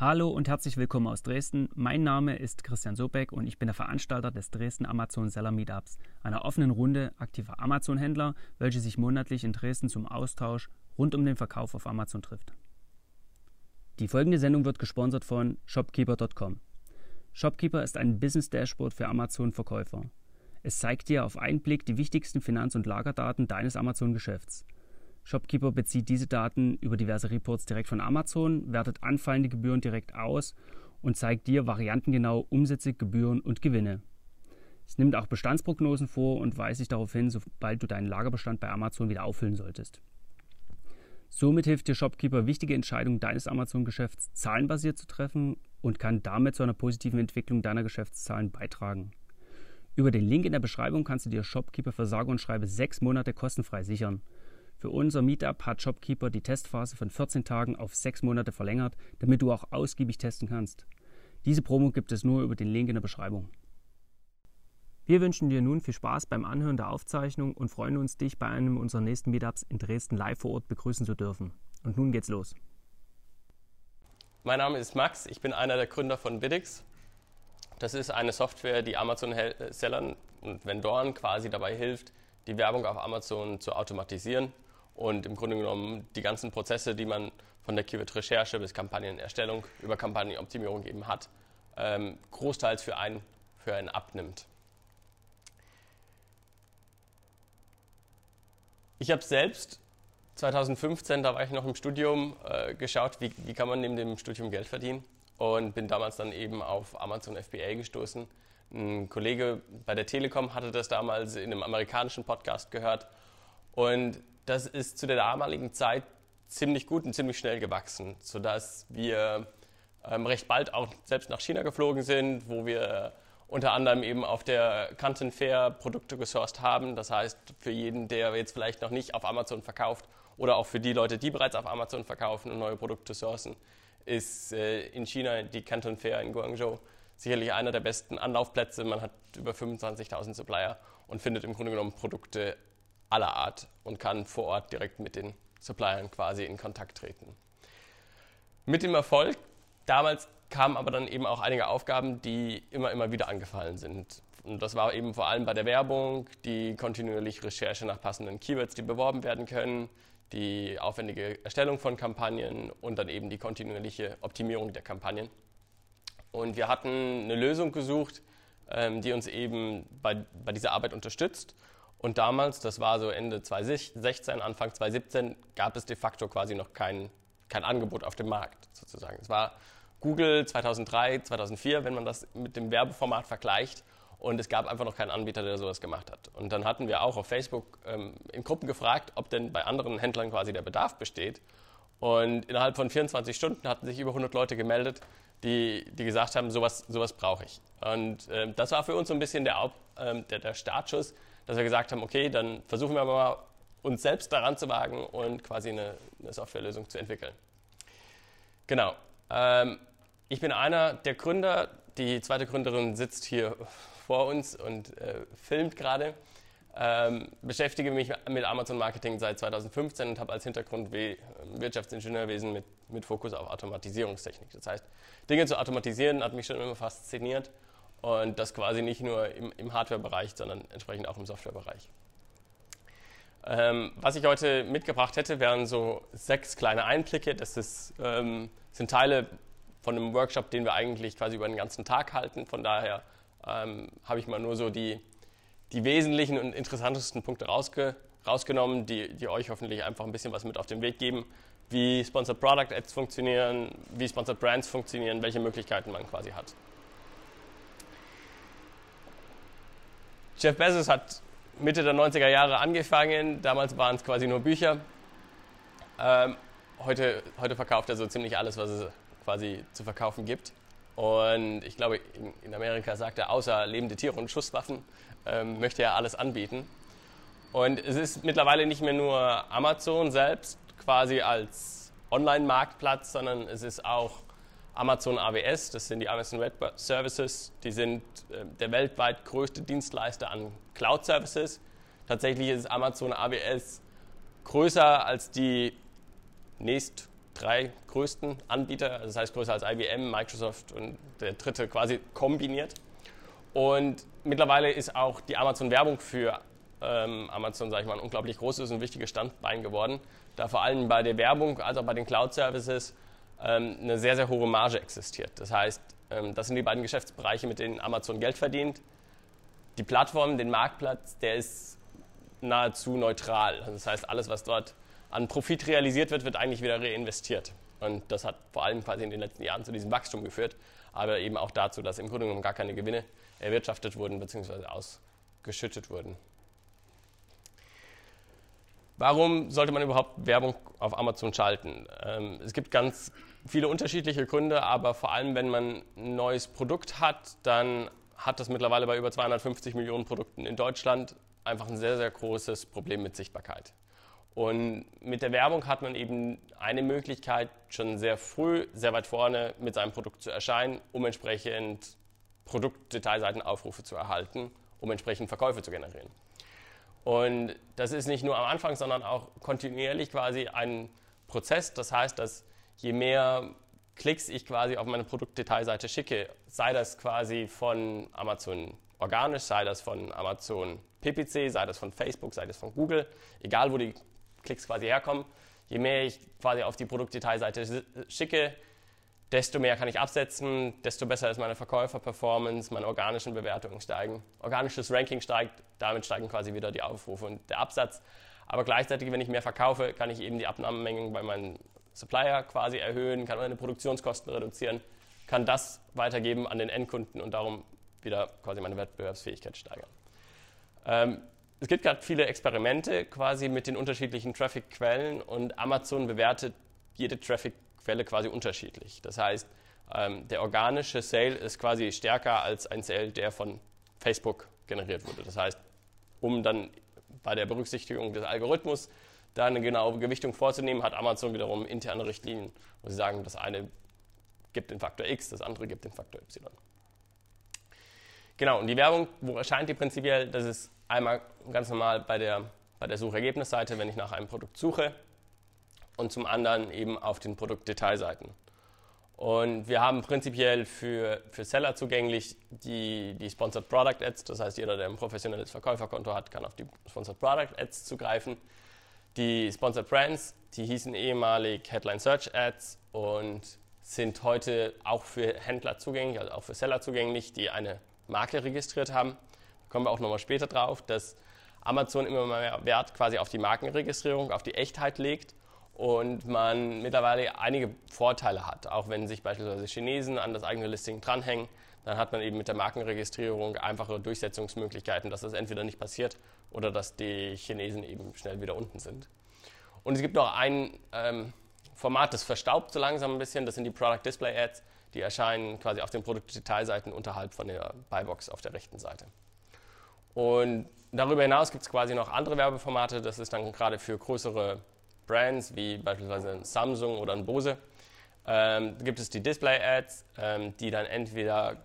Hallo und herzlich willkommen aus Dresden. Mein Name ist Christian Sobeck und ich bin der Veranstalter des Dresden Amazon Seller Meetups, einer offenen Runde aktiver Amazon-Händler, welche sich monatlich in Dresden zum Austausch rund um den Verkauf auf Amazon trifft. Die folgende Sendung wird gesponsert von shopkeeper.com. Shopkeeper ist ein Business Dashboard für Amazon-Verkäufer. Es zeigt dir auf einen Blick die wichtigsten Finanz- und Lagerdaten deines Amazon-Geschäfts. Shopkeeper bezieht diese Daten über diverse Reports direkt von Amazon, wertet anfallende Gebühren direkt aus und zeigt dir variantengenau Umsätze, Gebühren und Gewinne. Es nimmt auch Bestandsprognosen vor und weist dich darauf hin, sobald du deinen Lagerbestand bei Amazon wieder auffüllen solltest. Somit hilft dir Shopkeeper, wichtige Entscheidungen deines Amazon-Geschäfts zahlenbasiert zu treffen und kann damit zu einer positiven Entwicklung deiner Geschäftszahlen beitragen. Über den Link in der Beschreibung kannst du dir Shopkeeper für sage und schreibe sechs Monate kostenfrei sichern. Für unser Meetup hat Shopkeeper die Testphase von 14 Tagen auf 6 Monate verlängert, damit du auch ausgiebig testen kannst. Diese Promo gibt es nur über den Link in der Beschreibung. Wir wünschen dir nun viel Spaß beim Anhören der Aufzeichnung und freuen uns, dich bei einem unserer nächsten Meetups in Dresden live vor Ort begrüßen zu dürfen. Und nun geht's los. Mein Name ist Max, ich bin einer der Gründer von Biddix. Das ist eine Software, die Amazon-Sellern und Vendoren quasi dabei hilft, die Werbung auf Amazon zu automatisieren und im Grunde genommen die ganzen Prozesse, die man von der Keyword-Recherche bis Kampagnenerstellung über Kampagnenoptimierung eben hat, ähm, großteils für einen, für einen abnimmt. Ich habe selbst 2015, da war ich noch im Studium, äh, geschaut, wie, wie kann man neben dem Studium Geld verdienen und bin damals dann eben auf Amazon FBA gestoßen. Ein Kollege bei der Telekom hatte das damals in einem amerikanischen Podcast gehört und das ist zu der damaligen Zeit ziemlich gut und ziemlich schnell gewachsen, sodass wir ähm, recht bald auch selbst nach China geflogen sind, wo wir unter anderem eben auf der Canton Fair Produkte gesourced haben. Das heißt, für jeden, der jetzt vielleicht noch nicht auf Amazon verkauft oder auch für die Leute, die bereits auf Amazon verkaufen und neue Produkte sourcen, ist äh, in China die Canton Fair in Guangzhou sicherlich einer der besten Anlaufplätze. Man hat über 25.000 Supplier und findet im Grunde genommen Produkte aller Art und kann vor Ort direkt mit den Suppliern quasi in Kontakt treten. Mit dem Erfolg, damals kamen aber dann eben auch einige Aufgaben, die immer, immer wieder angefallen sind. Und das war eben vor allem bei der Werbung, die kontinuierliche Recherche nach passenden Keywords, die beworben werden können, die aufwendige Erstellung von Kampagnen und dann eben die kontinuierliche Optimierung der Kampagnen. Und wir hatten eine Lösung gesucht, ähm, die uns eben bei, bei dieser Arbeit unterstützt und damals, das war so Ende 2016, Anfang 2017, gab es de facto quasi noch kein, kein Angebot auf dem Markt sozusagen. Es war Google 2003, 2004, wenn man das mit dem Werbeformat vergleicht. Und es gab einfach noch keinen Anbieter, der sowas gemacht hat. Und dann hatten wir auch auf Facebook ähm, in Gruppen gefragt, ob denn bei anderen Händlern quasi der Bedarf besteht. Und innerhalb von 24 Stunden hatten sich über 100 Leute gemeldet, die, die gesagt haben, sowas, sowas brauche ich. Und äh, das war für uns so ein bisschen der, äh, der, der Startschuss, dass wir gesagt haben, okay, dann versuchen wir mal uns selbst daran zu wagen und quasi eine, eine Softwarelösung zu entwickeln. Genau. Ähm, ich bin einer der Gründer. Die zweite Gründerin sitzt hier vor uns und äh, filmt gerade. Ähm, beschäftige mich mit Amazon Marketing seit 2015 und habe als Hintergrund Wirtschaftsingenieurwesen mit, mit Fokus auf Automatisierungstechnik. Das heißt, Dinge zu automatisieren hat mich schon immer fasziniert und das quasi nicht nur im, im Hardware-Bereich, sondern entsprechend auch im Software-Bereich. Ähm, was ich heute mitgebracht hätte, wären so sechs kleine Einblicke. Das ist, ähm, sind Teile von einem Workshop, den wir eigentlich quasi über den ganzen Tag halten. Von daher ähm, habe ich mal nur so die, die wesentlichen und interessantesten Punkte rausge, rausgenommen, die, die euch hoffentlich einfach ein bisschen was mit auf den Weg geben, wie Sponsored Product Ads funktionieren, wie Sponsored Brands funktionieren, welche Möglichkeiten man quasi hat. Jeff Bezos hat Mitte der 90er Jahre angefangen. Damals waren es quasi nur Bücher. Ähm, heute, heute verkauft er so ziemlich alles, was es quasi zu verkaufen gibt. Und ich glaube, in, in Amerika sagt er, außer lebende Tiere und Schusswaffen ähm, möchte er alles anbieten. Und es ist mittlerweile nicht mehr nur Amazon selbst quasi als Online-Marktplatz, sondern es ist auch Amazon AWS, das sind die Amazon Web Services, die sind äh, der weltweit größte Dienstleister an Cloud Services. Tatsächlich ist Amazon AWS größer als die nächst drei größten Anbieter, das heißt größer als IBM, Microsoft und der dritte quasi kombiniert. Und mittlerweile ist auch die Amazon-Werbung für ähm, Amazon, sage ich mal, ein unglaublich großes und wichtiges Standbein geworden, da vor allem bei der Werbung als auch bei den Cloud-Services eine sehr, sehr hohe Marge existiert. Das heißt, ähm, das sind die beiden Geschäftsbereiche, mit denen Amazon Geld verdient. Die Plattform, den Marktplatz, der ist nahezu neutral. Das heißt, alles, was dort an Profit realisiert wird, wird eigentlich wieder reinvestiert. Und das hat vor allem quasi in den letzten Jahren zu diesem Wachstum geführt, aber eben auch dazu, dass im Grunde genommen gar keine Gewinne erwirtschaftet wurden bzw. ausgeschüttet wurden. Warum sollte man überhaupt Werbung auf Amazon schalten? Ähm, es gibt ganz viele unterschiedliche Gründe, aber vor allem, wenn man ein neues Produkt hat, dann hat das mittlerweile bei über 250 Millionen Produkten in Deutschland einfach ein sehr, sehr großes Problem mit Sichtbarkeit. Und mit der Werbung hat man eben eine Möglichkeit, schon sehr früh, sehr weit vorne mit seinem Produkt zu erscheinen, um entsprechend Produktdetailseitenaufrufe zu erhalten, um entsprechend Verkäufe zu generieren. Und das ist nicht nur am Anfang, sondern auch kontinuierlich quasi ein Prozess. Das heißt, dass je mehr Klicks ich quasi auf meine Produktdetailseite schicke, sei das quasi von Amazon organisch, sei das von Amazon PPC, sei das von Facebook, sei das von Google, egal wo die Klicks quasi herkommen, je mehr ich quasi auf die Produktdetailseite schicke, desto mehr kann ich absetzen, desto besser ist meine Verkäuferperformance, meine organischen Bewertungen steigen. Organisches Ranking steigt, damit steigen quasi wieder die Aufrufe und der Absatz. Aber gleichzeitig, wenn ich mehr verkaufe, kann ich eben die Abnahmemengen bei meinen Supplier quasi erhöhen, kann meine Produktionskosten reduzieren, kann das weitergeben an den Endkunden und darum wieder quasi meine Wettbewerbsfähigkeit steigern. Ähm, es gibt gerade viele Experimente quasi mit den unterschiedlichen Traffic-Quellen und Amazon bewertet jede Traffic Quelle quasi unterschiedlich. Das heißt, ähm, der organische Sale ist quasi stärker als ein Sale, der von Facebook generiert wurde. Das heißt, um dann bei der Berücksichtigung des Algorithmus da eine genaue Gewichtung vorzunehmen, hat Amazon wiederum interne Richtlinien, wo sie sagen, das eine gibt den Faktor X, das andere gibt den Faktor Y. Genau, und die Werbung, wo erscheint die prinzipiell? Das ist einmal ganz normal bei der, bei der Suchergebnisseite, wenn ich nach einem Produkt suche und zum anderen eben auf den Produktdetailseiten. Und wir haben prinzipiell für, für Seller zugänglich die, die Sponsored Product Ads. Das heißt, jeder, der ein professionelles Verkäuferkonto hat, kann auf die Sponsored Product Ads zugreifen. Die Sponsored Brands, die hießen ehemalig Headline Search Ads und sind heute auch für Händler zugänglich, also auch für Seller zugänglich, die eine Marke registriert haben. Da kommen wir auch nochmal später drauf, dass Amazon immer mehr Wert quasi auf die Markenregistrierung, auf die Echtheit legt und man mittlerweile einige Vorteile hat. Auch wenn sich beispielsweise Chinesen an das eigene Listing dranhängen, dann hat man eben mit der Markenregistrierung einfache Durchsetzungsmöglichkeiten, dass das entweder nicht passiert oder dass die Chinesen eben schnell wieder unten sind. Und es gibt noch ein ähm, Format, das verstaubt so langsam ein bisschen, das sind die Product Display Ads. Die erscheinen quasi auf den Produktdetailseiten unterhalb von der Buybox auf der rechten Seite. Und darüber hinaus gibt es quasi noch andere Werbeformate, das ist dann gerade für größere Brands wie beispielsweise ein Samsung oder ein Bose, ähm, gibt es die Display-Ads, ähm, die dann entweder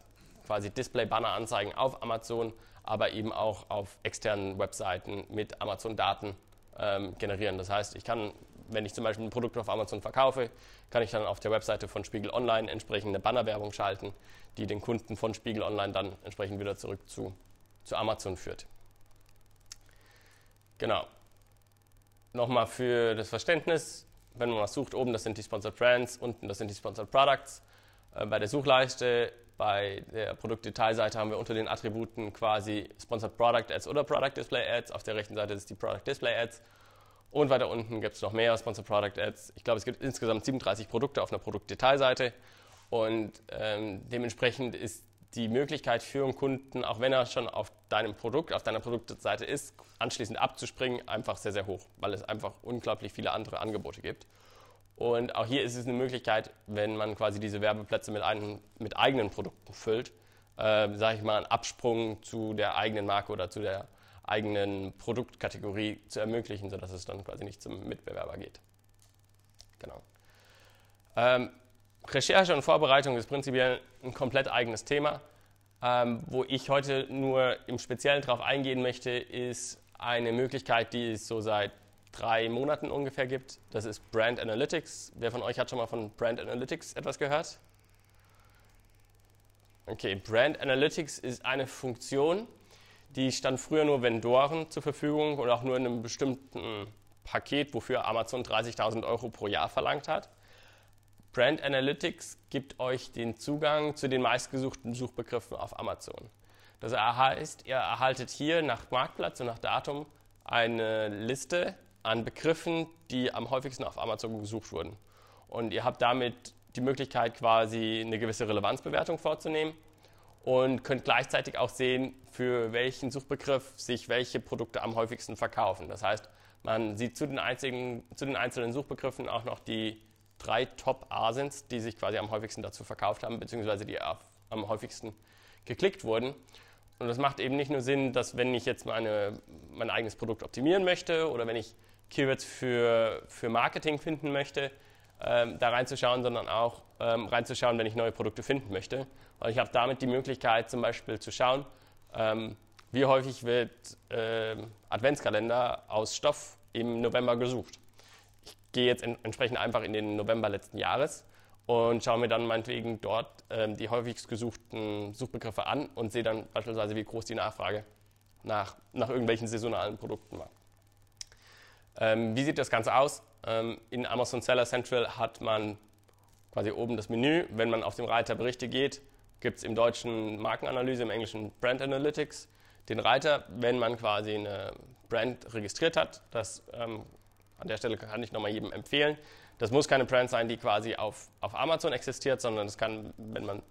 quasi Display-Banner anzeigen auf Amazon, aber eben auch auf externen Webseiten mit Amazon-Daten ähm, generieren. Das heißt, ich kann, wenn ich zum Beispiel ein Produkt auf Amazon verkaufe, kann ich dann auf der Webseite von Spiegel Online entsprechende Bannerwerbung schalten, die den Kunden von Spiegel Online dann entsprechend wieder zurück zu, zu Amazon führt. Genau nochmal für das Verständnis, wenn man was sucht, oben das sind die Sponsored Brands, unten das sind die Sponsored Products. Äh, bei der Suchleiste, bei der Produktdetailseite haben wir unter den Attributen quasi Sponsored Product Ads oder Product Display Ads. Auf der rechten Seite ist die Product Display Ads. Und weiter unten gibt es noch mehr Sponsored Product Ads. Ich glaube, es gibt insgesamt 37 Produkte auf einer Produktdetailseite. Und ähm, dementsprechend ist die Möglichkeit für einen Kunden, auch wenn er schon auf deinem Produkt, auf deiner Produktseite ist, anschließend abzuspringen, einfach sehr, sehr hoch, weil es einfach unglaublich viele andere Angebote gibt. Und auch hier ist es eine Möglichkeit, wenn man quasi diese Werbeplätze mit, einem, mit eigenen Produkten füllt, äh, sage ich mal, einen Absprung zu der eigenen Marke oder zu der eigenen Produktkategorie zu ermöglichen, sodass es dann quasi nicht zum Mitbewerber geht. Genau. Ähm, Recherche und Vorbereitung ist prinzipiell ein komplett eigenes Thema. Ähm, wo ich heute nur im Speziellen darauf eingehen möchte, ist eine Möglichkeit, die es so seit drei Monaten ungefähr gibt. Das ist Brand Analytics. Wer von euch hat schon mal von Brand Analytics etwas gehört? Okay, Brand Analytics ist eine Funktion, die stand früher nur Vendoren zur Verfügung und auch nur in einem bestimmten Paket, wofür Amazon 30.000 Euro pro Jahr verlangt hat. Brand Analytics gibt euch den Zugang zu den meistgesuchten Suchbegriffen auf Amazon. Das heißt, ihr erhaltet hier nach Marktplatz und nach Datum eine Liste an Begriffen, die am häufigsten auf Amazon gesucht wurden. Und ihr habt damit die Möglichkeit, quasi eine gewisse Relevanzbewertung vorzunehmen und könnt gleichzeitig auch sehen, für welchen Suchbegriff sich welche Produkte am häufigsten verkaufen. Das heißt, man sieht zu den, einzigen, zu den einzelnen Suchbegriffen auch noch die drei Top-Asins, die sich quasi am häufigsten dazu verkauft haben, beziehungsweise die am häufigsten geklickt wurden. Und das macht eben nicht nur Sinn, dass wenn ich jetzt meine, mein eigenes Produkt optimieren möchte oder wenn ich Keywords für, für Marketing finden möchte, ähm, da reinzuschauen, sondern auch ähm, reinzuschauen, wenn ich neue Produkte finden möchte. Und ich habe damit die Möglichkeit zum Beispiel zu schauen, ähm, wie häufig wird äh, Adventskalender aus Stoff im November gesucht. Ich gehe jetzt in, entsprechend einfach in den November letzten Jahres und schaue mir dann meinetwegen dort ähm, die häufigst gesuchten Suchbegriffe an und sehe dann beispielsweise, wie groß die Nachfrage nach, nach irgendwelchen saisonalen Produkten war. Ähm, wie sieht das Ganze aus? Ähm, in Amazon Seller Central hat man quasi oben das Menü. Wenn man auf den Reiter Berichte geht, gibt es im Deutschen Markenanalyse, im Englischen Brand Analytics den Reiter, wenn man quasi eine Brand registriert hat. Das ähm, an der Stelle kann ich nochmal jedem empfehlen. Das muss keine Brand sein, die quasi auf, auf Amazon existiert, sondern es kann, wenn man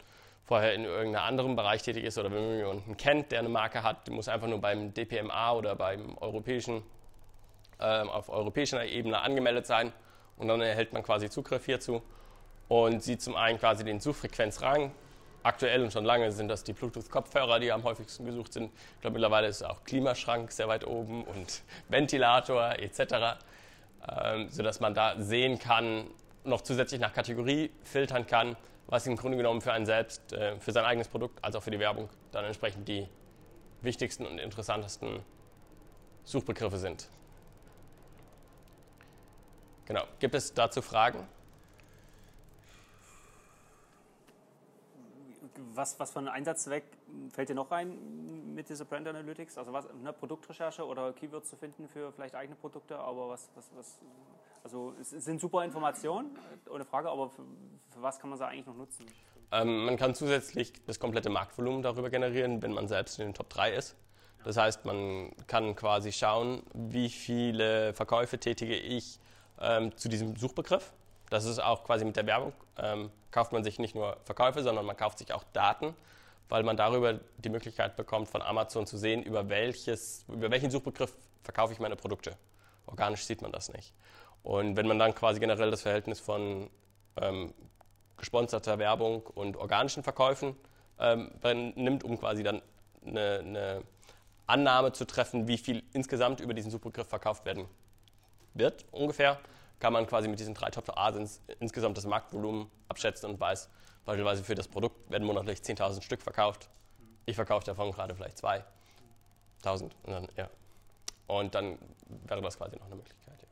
vorher in irgendeinem anderen Bereich tätig ist oder wenn man jemanden kennt, der eine Marke hat, muss einfach nur beim DPMA oder beim europäischen, äh, auf europäischer Ebene angemeldet sein und dann erhält man quasi Zugriff hierzu und sieht zum einen quasi den Suchfrequenzrang. Aktuell und schon lange sind das die Bluetooth-Kopfhörer, die am häufigsten gesucht sind. Ich glaube, mittlerweile ist auch Klimaschrank sehr weit oben und Ventilator etc ähm, sodass man da sehen kann, noch zusätzlich nach Kategorie filtern kann, was im Grunde genommen für einen selbst, äh, für sein eigenes Produkt als auch für die Werbung dann entsprechend die wichtigsten und interessantesten Suchbegriffe sind. Genau. Gibt es dazu Fragen? was, was für ein Einsatzzweck fällt dir noch rein mit dieser Brand Analytics? Also was, eine Produktrecherche oder Keywords zu finden für vielleicht eigene Produkte, aber was, was, was also es sind super Informationen, ohne Frage, aber für, für was kann man sie eigentlich noch nutzen? Ähm, man kann zusätzlich das komplette Marktvolumen darüber generieren, wenn man selbst in den Top 3 ist. Das heißt, man kann quasi schauen, wie viele Verkäufe tätige ich ähm, zu diesem Suchbegriff. Das ist auch quasi mit der Werbung ähm, kauft man sich nicht nur Verkäufe, sondern man kauft sich auch Daten, weil man darüber die Möglichkeit bekommt, von Amazon zu sehen, über, welches, über welchen Suchbegriff verkaufe ich meine Produkte. Organisch sieht man das nicht. Und wenn man dann quasi generell das Verhältnis von ähm, gesponserter Werbung und organischen Verkäufen ähm, nimmt, um quasi dann eine, eine Annahme zu treffen, wie viel insgesamt über diesen Suchbegriff verkauft werden wird, ungefähr, kann man quasi mit diesen drei Top Asins insgesamt das Marktvolumen abschätzen und weiß, beispielsweise für das Produkt werden monatlich 10.000 Stück verkauft. Ich verkaufe davon gerade vielleicht 2.000. Und dann, ja. und dann wäre das quasi noch eine Möglichkeit. Ja.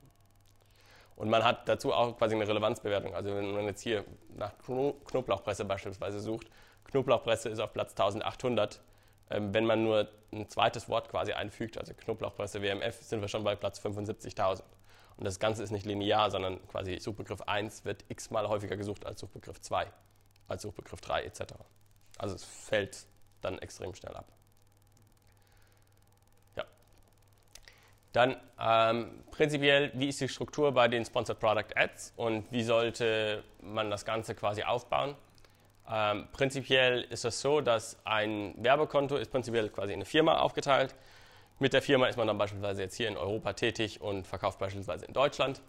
Und man hat dazu auch quasi eine Relevanzbewertung. Also wenn man jetzt hier nach Knoblauchpresse beispielsweise sucht, Knoblauchpresse ist auf Platz 1800. Ähm, wenn man nur ein zweites Wort quasi einfügt, also Knoblauchpresse WMF, sind wir schon bei Platz 75.000. Und das Ganze ist nicht linear, sondern quasi Suchbegriff 1 wird x-mal häufiger gesucht als Suchbegriff 2, als Suchbegriff 3 etc. Also es fällt dann extrem schnell ab. Ja. Dann ähm, prinzipiell, wie ist die Struktur bei den Sponsored Product Ads und wie sollte man das Ganze quasi aufbauen? Ähm, prinzipiell ist es so, dass ein Werbekonto ist prinzipiell quasi in eine Firma aufgeteilt. Mit der Firma ist man dann beispielsweise jetzt hier in Europa tätig und verkauft beispielsweise in Deutschland.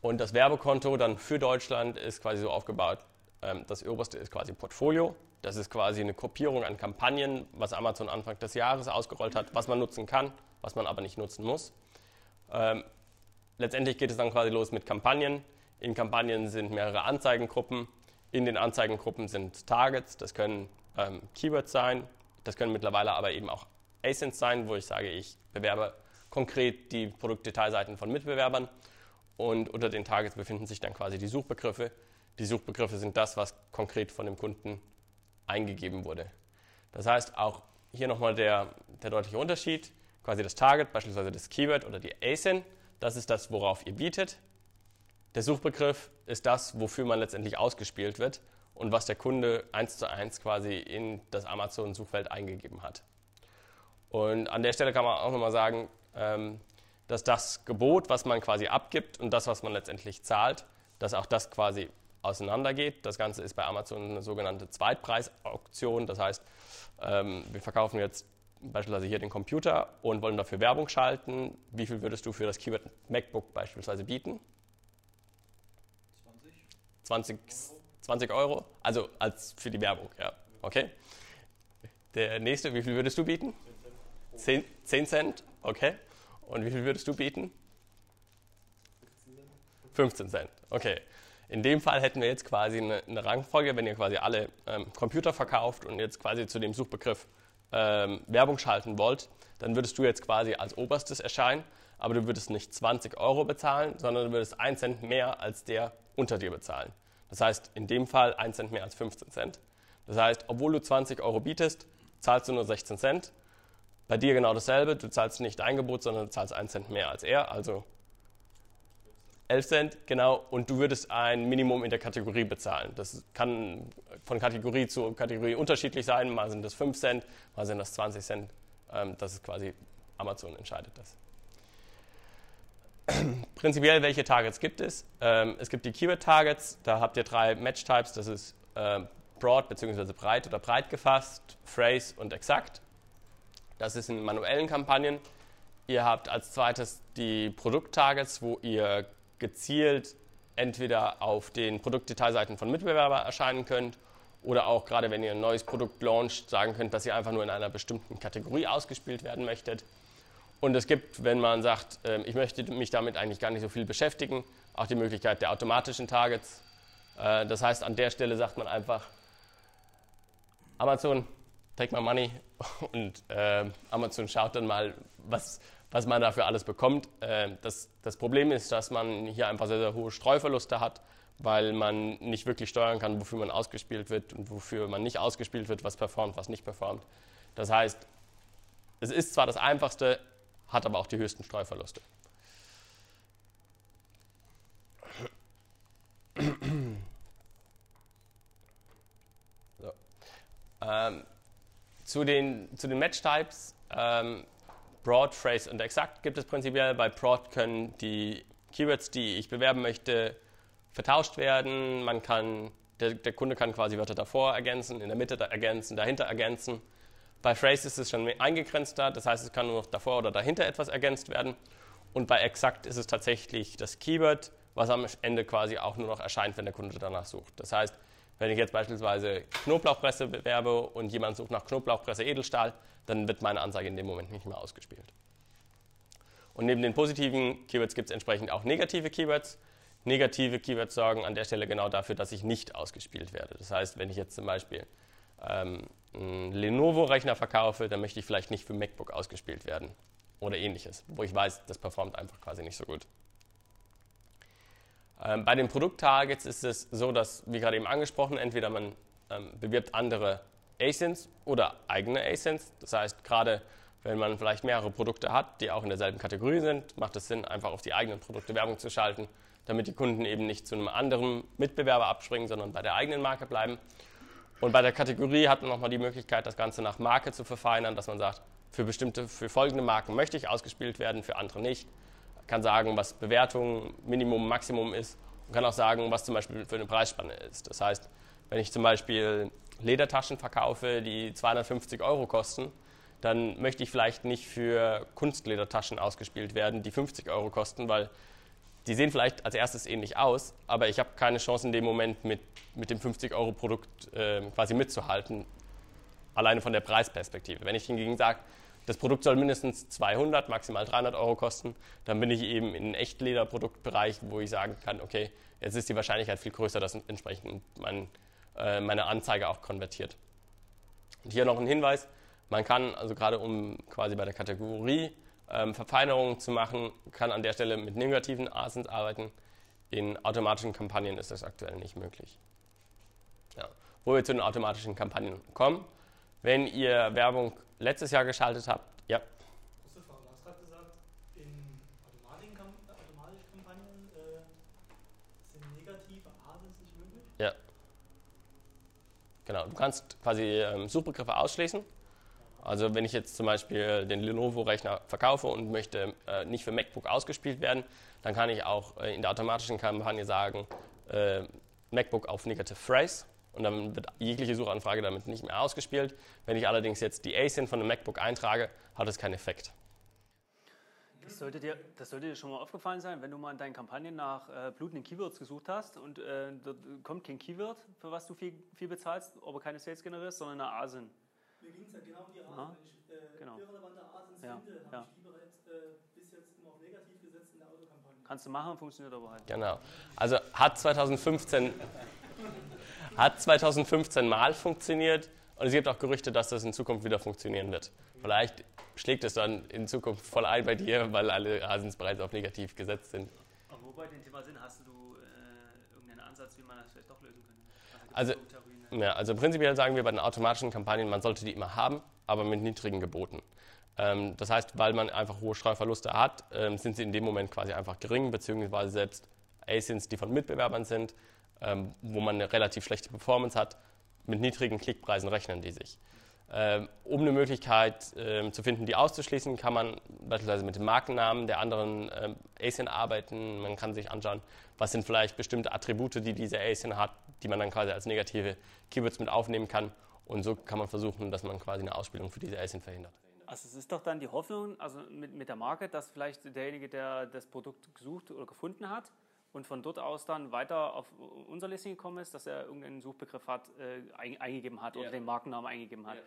Und das Werbekonto dann für Deutschland ist quasi so aufgebaut. Ähm, das oberste ist quasi Portfolio. Das ist quasi eine Gruppierung an Kampagnen, was Amazon Anfang des Jahres ausgerollt hat, was man nutzen kann, was man aber nicht nutzen muss. Ähm, letztendlich geht es dann quasi los mit Kampagnen. In Kampagnen sind mehrere Anzeigengruppen. In den Anzeigengruppen sind Targets, das können ähm, Keywords sein, das können mittlerweile aber eben auch ASINs sein, wo ich sage, ich bewerbe konkret die Produktdetailseiten von Mitbewerbern und unter den Targets befinden sich dann quasi die Suchbegriffe. Die Suchbegriffe sind das, was konkret von dem Kunden eingegeben wurde. Das heißt, auch hier nochmal der, der deutliche Unterschied. Quasi das Target, beispielsweise das Keyword oder die ASIN, das ist das, worauf ihr bietet. Der Suchbegriff ist das, wofür man letztendlich ausgespielt wird und was der Kunde eins zu eins quasi in das Amazon-Suchfeld eingegeben hat. Und an der Stelle kann man auch nochmal sagen, ähm, dass das Gebot, was man quasi abgibt und das, was man letztendlich zahlt, dass auch das quasi auseinandergeht. Das Ganze ist bei Amazon eine sogenannte Zweitpreisauktion. Das heißt, ähm, wir verkaufen jetzt beispielsweise hier den Computer und wollen dafür Werbung schalten. Wie viel würdest du für das Keyword MacBook beispielsweise bieten? 20. 20, 20 Euro? Also als für die Werbung, ja. Okay. Der nächste, wie viel würdest du bieten? 10, 10 Cent, okay. Und wie viel würdest du bieten? 15 Cent, okay. In dem Fall hätten wir jetzt quasi eine, eine Rangfolge, wenn ihr quasi alle ähm, Computer verkauft und jetzt quasi zu dem Suchbegriff ähm, Werbung schalten wollt, dann würdest du jetzt quasi als oberstes erscheinen, aber du würdest nicht 20 Euro bezahlen, sondern du würdest 1 Cent mehr als der unter dir bezahlen. Das heißt, in dem Fall 1 Cent mehr als 15 Cent. Das heißt, obwohl du 20 Euro bietest, zahlst du nur 16 Cent. Bei dir genau dasselbe, du zahlst nicht ein Gebot, sondern du zahlst 1 Cent mehr als er, also 11 Cent, genau, und du würdest ein Minimum in der Kategorie bezahlen. Das kann von Kategorie zu Kategorie unterschiedlich sein, mal sind das 5 Cent, mal sind das 20 Cent. Ähm, das ist quasi, Amazon entscheidet das. Prinzipiell, welche Targets gibt es? Ähm, es gibt die Keyword-Targets, da habt ihr drei Match-Types, das ist ähm, broad bzw. breit oder breit gefasst, phrase und exakt. Das ist in manuellen Kampagnen. Ihr habt als zweites die Produkt-Targets, wo ihr gezielt entweder auf den Produktdetailseiten von Mitbewerbern erscheinen könnt oder auch gerade wenn ihr ein neues Produkt launcht, sagen könnt, dass ihr einfach nur in einer bestimmten Kategorie ausgespielt werden möchtet. Und es gibt, wenn man sagt, ähm, ich möchte mich damit eigentlich gar nicht so viel beschäftigen, auch die Möglichkeit der automatischen Targets. Äh, das heißt, an der Stelle sagt man einfach, Amazon, take my money und äh, Amazon schaut dann mal, was, was man dafür alles bekommt. Ähm, das, das Problem ist, dass man hier einfach sehr, sehr hohe Streuverluste hat, weil man nicht wirklich steuern kann, wofür man ausgespielt wird und wofür man nicht ausgespielt wird, was performt, was nicht performt. Das heißt, es ist zwar das Einfachste, hat aber auch die höchsten Streuverluste. So. Ähm, zu den, zu den Match-Types ähm, Broad, Phrase und Exakt gibt es prinzipiell. Bei Broad können die Keywords, die ich bewerben möchte, vertauscht werden. Man kann, der, der Kunde kann quasi Wörter davor ergänzen, in der Mitte ergänzen, dahinter ergänzen. Bei Phrase ist es schon eingegrenzter, das heißt, es kann nur noch davor oder dahinter etwas ergänzt werden. Und bei Exakt ist es tatsächlich das Keyword, was am Ende quasi auch nur noch erscheint, wenn der Kunde danach sucht. Das heißt, wenn ich jetzt beispielsweise Knoblauchpresse bewerbe und jemand sucht nach Knoblauchpresse Edelstahl, dann wird meine Anzeige in dem Moment nicht mehr ausgespielt. Und neben den positiven Keywords gibt es entsprechend auch negative Keywords. Negative Keywords sorgen an der Stelle genau dafür, dass ich nicht ausgespielt werde. Das heißt, wenn ich jetzt zum Beispiel ähm, einen Lenovo-Rechner verkaufe, dann möchte ich vielleicht nicht für MacBook ausgespielt werden oder ähnliches, wo ich weiß, das performt einfach quasi nicht so gut. Ähm, bei den Produkttargets ist es so, dass, wie gerade eben angesprochen, entweder man ähm, bewirbt andere ASINs oder eigene ASINs. Das heißt, gerade wenn man vielleicht mehrere Produkte hat, die auch in derselben Kategorie sind, macht es Sinn, einfach auf die eigenen Produkte Werbung zu schalten, damit die Kunden eben nicht zu einem anderen Mitbewerber abspringen, sondern bei der eigenen Marke bleiben. Und bei der Kategorie hat man nochmal die Möglichkeit, das Ganze nach Marke zu verfeinern, dass man sagt, für bestimmte, für folgende Marken möchte ich ausgespielt werden, für andere nicht. Kann sagen, was Bewertung, Minimum, Maximum ist und kann auch sagen, was zum Beispiel für eine Preisspanne ist. Das heißt, wenn ich zum Beispiel Ledertaschen verkaufe, die 250 Euro kosten, dann möchte ich vielleicht nicht für Kunstledertaschen ausgespielt werden, die 50 Euro kosten, weil die sehen vielleicht als erstes ähnlich aus, aber ich habe keine Chance in dem Moment mit, mit dem 50-Euro-Produkt äh, quasi mitzuhalten, alleine von der Preisperspektive. Wenn ich hingegen sage, das Produkt soll mindestens 200, maximal 300 Euro kosten, dann bin ich eben in einem Echtlederproduktbereich, wo ich sagen kann, okay, jetzt ist die Wahrscheinlichkeit viel größer, dass entsprechend mein äh, meine Anzeige auch konvertiert. Und hier noch ein Hinweis, man kann also gerade um quasi bei der Kategorie ähm, Verfeinerungen zu machen, kann an der Stelle mit negativen Asins arbeiten. In automatischen Kampagnen ist das aktuell nicht möglich. Ja. Wo wir zu den automatischen Kampagnen kommen. Wenn ihr Werbung letztes Jahr geschaltet habt, ja. Frage, du hast gerade gesagt, in automatischen Kampagnen äh, sind negative Asins nicht möglich? Ja. Genau, du kannst quasi ähm, Suchbegriffe ausschließen. Also wenn ich jetzt zum Beispiel den Lenovo-Rechner verkaufe und möchte äh, nicht für MacBook ausgespielt werden, dann kann ich auch äh, in der automatischen Kampagne sagen, äh, MacBook auf Negative Phrase und dann wird jegliche Suchanfrage damit nicht mehr ausgespielt. Wenn ich allerdings jetzt die ASIN von einem MacBook eintrage, hat es keinen Effekt. Das sollte, dir, das sollte dir schon mal aufgefallen sein, wenn du mal in deinen Kampagnen nach äh, blutenden Keywords gesucht hast und äh, dort kommt kein Keyword, für was du viel, viel bezahlst, aber keine Sales generierst, sondern eine ASIN. Mir ging es ja genau um die Asins. Aha. Wenn ich äh, Genau. irrelevante Asins Ja, finde, ja. habe ich lieber äh, bis jetzt immer auf negativ gesetzt in der Autokampagne. Kannst du machen, funktioniert aber halt. Genau. Also hat 2015, hat 2015 mal funktioniert und es gibt auch Gerüchte, dass das in Zukunft wieder funktionieren wird. Vielleicht schlägt es dann in Zukunft voll ein bei dir, weil alle Asins bereits auf negativ gesetzt sind. Aber wo bei dem Thema sind, hast du äh, irgendeinen Ansatz, wie man das vielleicht doch lösen könnte? Also- gibt's so Theorien, Ja, also prinzipiell sagen wir bei den automatischen Kampagnen, man sollte die immer haben, aber mit niedrigen Geboten. Ähm, das heißt, weil man einfach hohe Streuverluste hat, ähm, sind sie in dem Moment quasi einfach gering, beziehungsweise selbst ASINs, die von Mitbewerbern sind, ähm, wo man eine relativ schlechte Performance hat, mit niedrigen Klickpreisen rechnen die sich. Ähm, um eine Möglichkeit ähm, zu finden, die auszuschließen, kann man beispielsweise mit dem Markennamen der anderen ähm, ASIN arbeiten. Man kann sich anschauen, was sind vielleicht bestimmte Attribute, die diese ASIN hat, die man dann quasi als negative Keywords mit aufnehmen kann. Und so kann man versuchen, dass man quasi eine Ausspielung für diese ASIN verhindert. Also es ist doch dann die Hoffnung, also mit, mit der Marke, dass vielleicht derjenige, der das Produkt gesucht oder gefunden hat und von dort aus dann weiter auf unser Listing gekommen ist, dass er irgendeinen Suchbegriff hat, äh, ein, eingegeben hat oder den Markennamen eingegeben hat.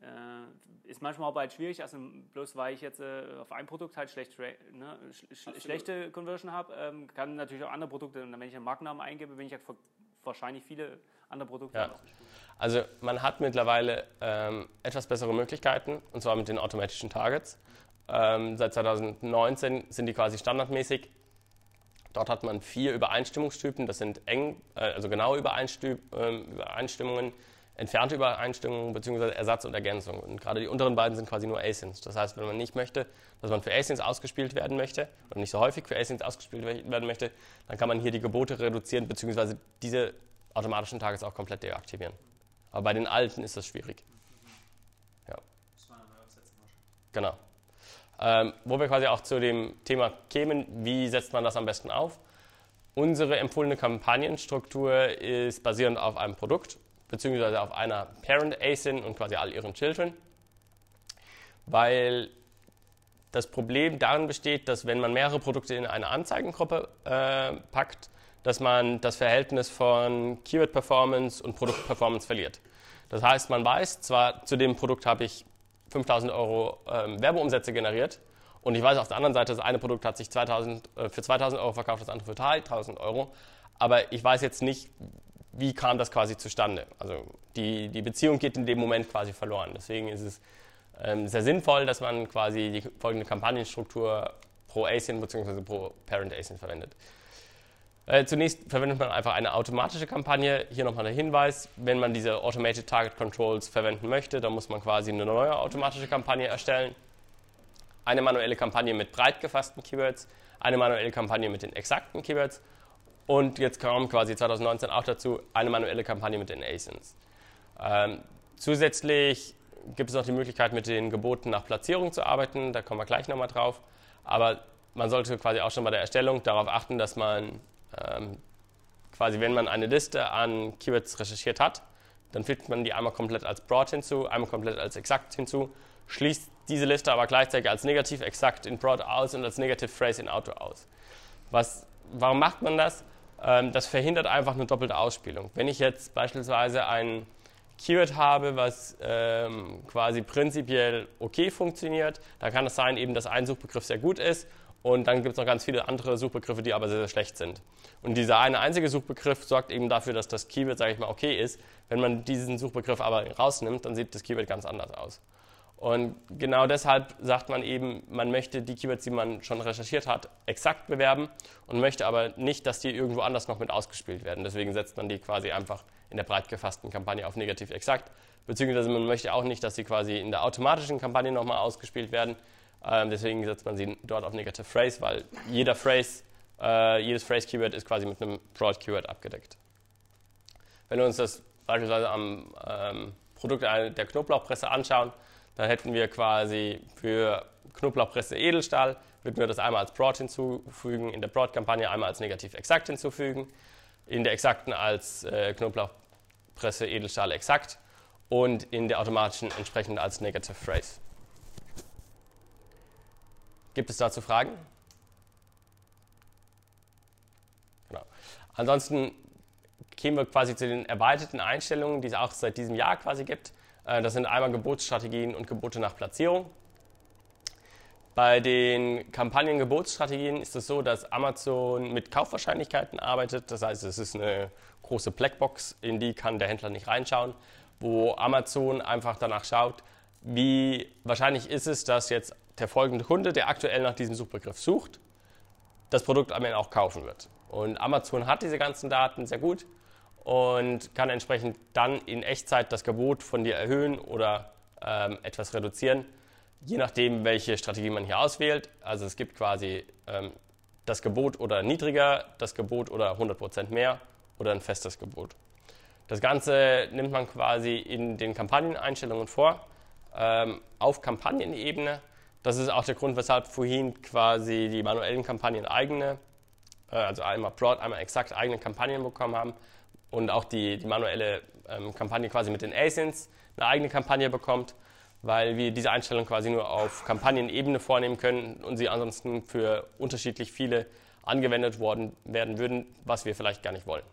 Äh, ist manchmal aber halt schwierig, also bloß weil ich jetzt äh, auf ein Produkt halt schlecht, ne, sch sch schlechte Conversion habe, ähm, kann natürlich auch andere Produkte, und wenn ich einen Markennamen eingebe, bin ich halt wahrscheinlich viele andere Produkte Ja. Also man hat mittlerweile ähm, etwas bessere Möglichkeiten, und zwar mit den automatischen Targets. Ähm, seit 2019 sind die quasi standardmäßig. Dort hat man vier Übereinstimmungstypen, das sind eng, äh, also genaue ähm, Übereinstimmungen, entfernte Übereinstimmungen bzw. Ersatz und Ergänzung. Und gerade die unteren beiden sind quasi nur Asins. Das heißt, wenn man nicht möchte, dass man für Asins ausgespielt werden möchte oder nicht so häufig für Asins ausgespielt we- werden möchte, dann kann man hier die Gebote reduzieren bzw. diese automatischen Targets auch komplett deaktivieren. Aber bei den alten ist das schwierig. Genau. Ähm, wo wir quasi auch zu dem Thema kämen, wie setzt man das am besten auf? Unsere empfohlene Kampagnenstruktur ist basierend auf einem Produkt, beziehungsweise auf einer Parent ASIN und quasi all ihren Children, weil das Problem darin besteht, dass wenn man mehrere Produkte in eine Anzeigengruppe äh, packt, dass man das Verhältnis von Keyword Performance und Produkt Performance verliert. Das heißt, man weiß, zwar zu dem Produkt habe ich 5000 Euro ähm, Werbeumsätze generiert und ich weiß auf der anderen Seite, das eine Produkt hat sich 2000, äh, für 2000 Euro verkauft, das andere für 3000 Euro, aber ich weiß jetzt nicht, wie kam das quasi zustande. Also die, die Beziehung geht in dem Moment quasi verloren. Deswegen ist es ähm, sehr sinnvoll, dass man quasi die folgende Kampagnenstruktur pro ASIN bzw. pro Parent ASIN verwendet. Äh, zunächst verwendet man einfach eine automatische Kampagne. Hier nochmal der Hinweis, wenn man diese Automated Target Controls verwenden möchte, dann muss man quasi eine neue automatische Kampagne erstellen. Eine manuelle Kampagne mit breit gefassten Keywords, eine manuelle Kampagne mit den exakten Keywords und jetzt kam quasi 2019 auch dazu eine manuelle Kampagne mit den ASINs. Ähm, zusätzlich gibt es noch die Möglichkeit, mit den Geboten nach Platzierung zu arbeiten. Da kommen wir gleich nochmal drauf. Aber man sollte quasi auch schon bei der Erstellung darauf achten, dass man ähm, quasi, wenn man eine Liste an Keywords recherchiert hat, dann fügt man die einmal komplett als Broad hinzu, einmal komplett als Exakt hinzu, schließt diese Liste aber gleichzeitig als negativ exakt in Broad aus und als Negative Phrase in Auto aus. Was, warum macht man das? Ähm, das verhindert einfach eine doppelte Ausspielung. Wenn ich jetzt beispielsweise ein Keyword habe, was ähm, quasi prinzipiell okay funktioniert, dann kann es sein, eben, dass ein Suchbegriff sehr gut ist und dann gibt es noch ganz viele andere Suchbegriffe, die aber sehr, sehr schlecht sind. Und dieser eine einzige Suchbegriff sorgt eben dafür, dass das Keyword, sage ich mal, okay ist. Wenn man diesen Suchbegriff aber rausnimmt, dann sieht das Keyword ganz anders aus. Und genau deshalb sagt man eben, man möchte die Keywords, die man schon recherchiert hat, exakt bewerben und möchte aber nicht, dass die irgendwo anders noch mit ausgespielt werden. Deswegen setzt man die quasi einfach in der breit gefassten Kampagne auf negativ exakt. Beziehungsweise man möchte auch nicht, dass sie quasi in der automatischen Kampagne nochmal ausgespielt werden. Ähm, deswegen setzt man sie dort auf negative phrase, weil jeder Phrase, äh, jedes Phrase-Keyword ist quasi mit einem Broad-Keyword abgedeckt. Wenn wir uns das beispielsweise am ähm, Produkt der Knoblauchpresse anschauen, dann hätten wir quasi für Knoblauchpresse Edelstahl, würden wir das einmal als Broad hinzufügen, in der Broad-Kampagne einmal als negativ exakt hinzufügen, in der exakten als äh, Knoblauchpresse Edelstahl exakt und in der automatischen entsprechend als Negative Phrase. Gibt es dazu Fragen? Genau. Ansonsten kämen wir quasi zu den erweiterten Einstellungen, die es auch seit diesem Jahr quasi gibt. Äh, das sind einmal Gebotsstrategien und Gebote nach Platzierung. Bei den Kampagnengebotsstrategien ist es so, dass Amazon mit Kaufwahrscheinlichkeiten arbeitet. Das heißt, es ist eine große Blackbox, in die kann der Händler nicht reinschauen, wo Amazon einfach danach schaut, wie wahrscheinlich ist es, dass jetzt der folgende Kunde, der aktuell nach diesem Suchbegriff sucht, das Produkt am Ende auch kaufen wird. Und Amazon hat diese ganzen Daten sehr gut und kann entsprechend dann in Echtzeit das Gebot von dir erhöhen oder ähm, etwas reduzieren, je nachdem, welche Strategie man hier auswählt. Also es gibt quasi ähm, das Gebot oder niedriger, das Gebot oder 100% mehr oder ein festes Gebot. Das Ganze nimmt man quasi in den Kampagneneinstellungen vor, ähm, auf Kampagnenebene. Das ist auch der Grund, weshalb vorhin quasi die manuellen Kampagnen eigene, äh, also einmal Broad, einmal exakt eigene Kampagnen bekommen haben, und auch die, die manuelle ähm, Kampagne quasi mit den ASINs eine eigene Kampagne bekommt, weil wir diese Einstellung quasi nur auf Kampagnenebene vornehmen können und sie ansonsten für unterschiedlich viele angewendet worden, werden würden, was wir vielleicht gar nicht wollen.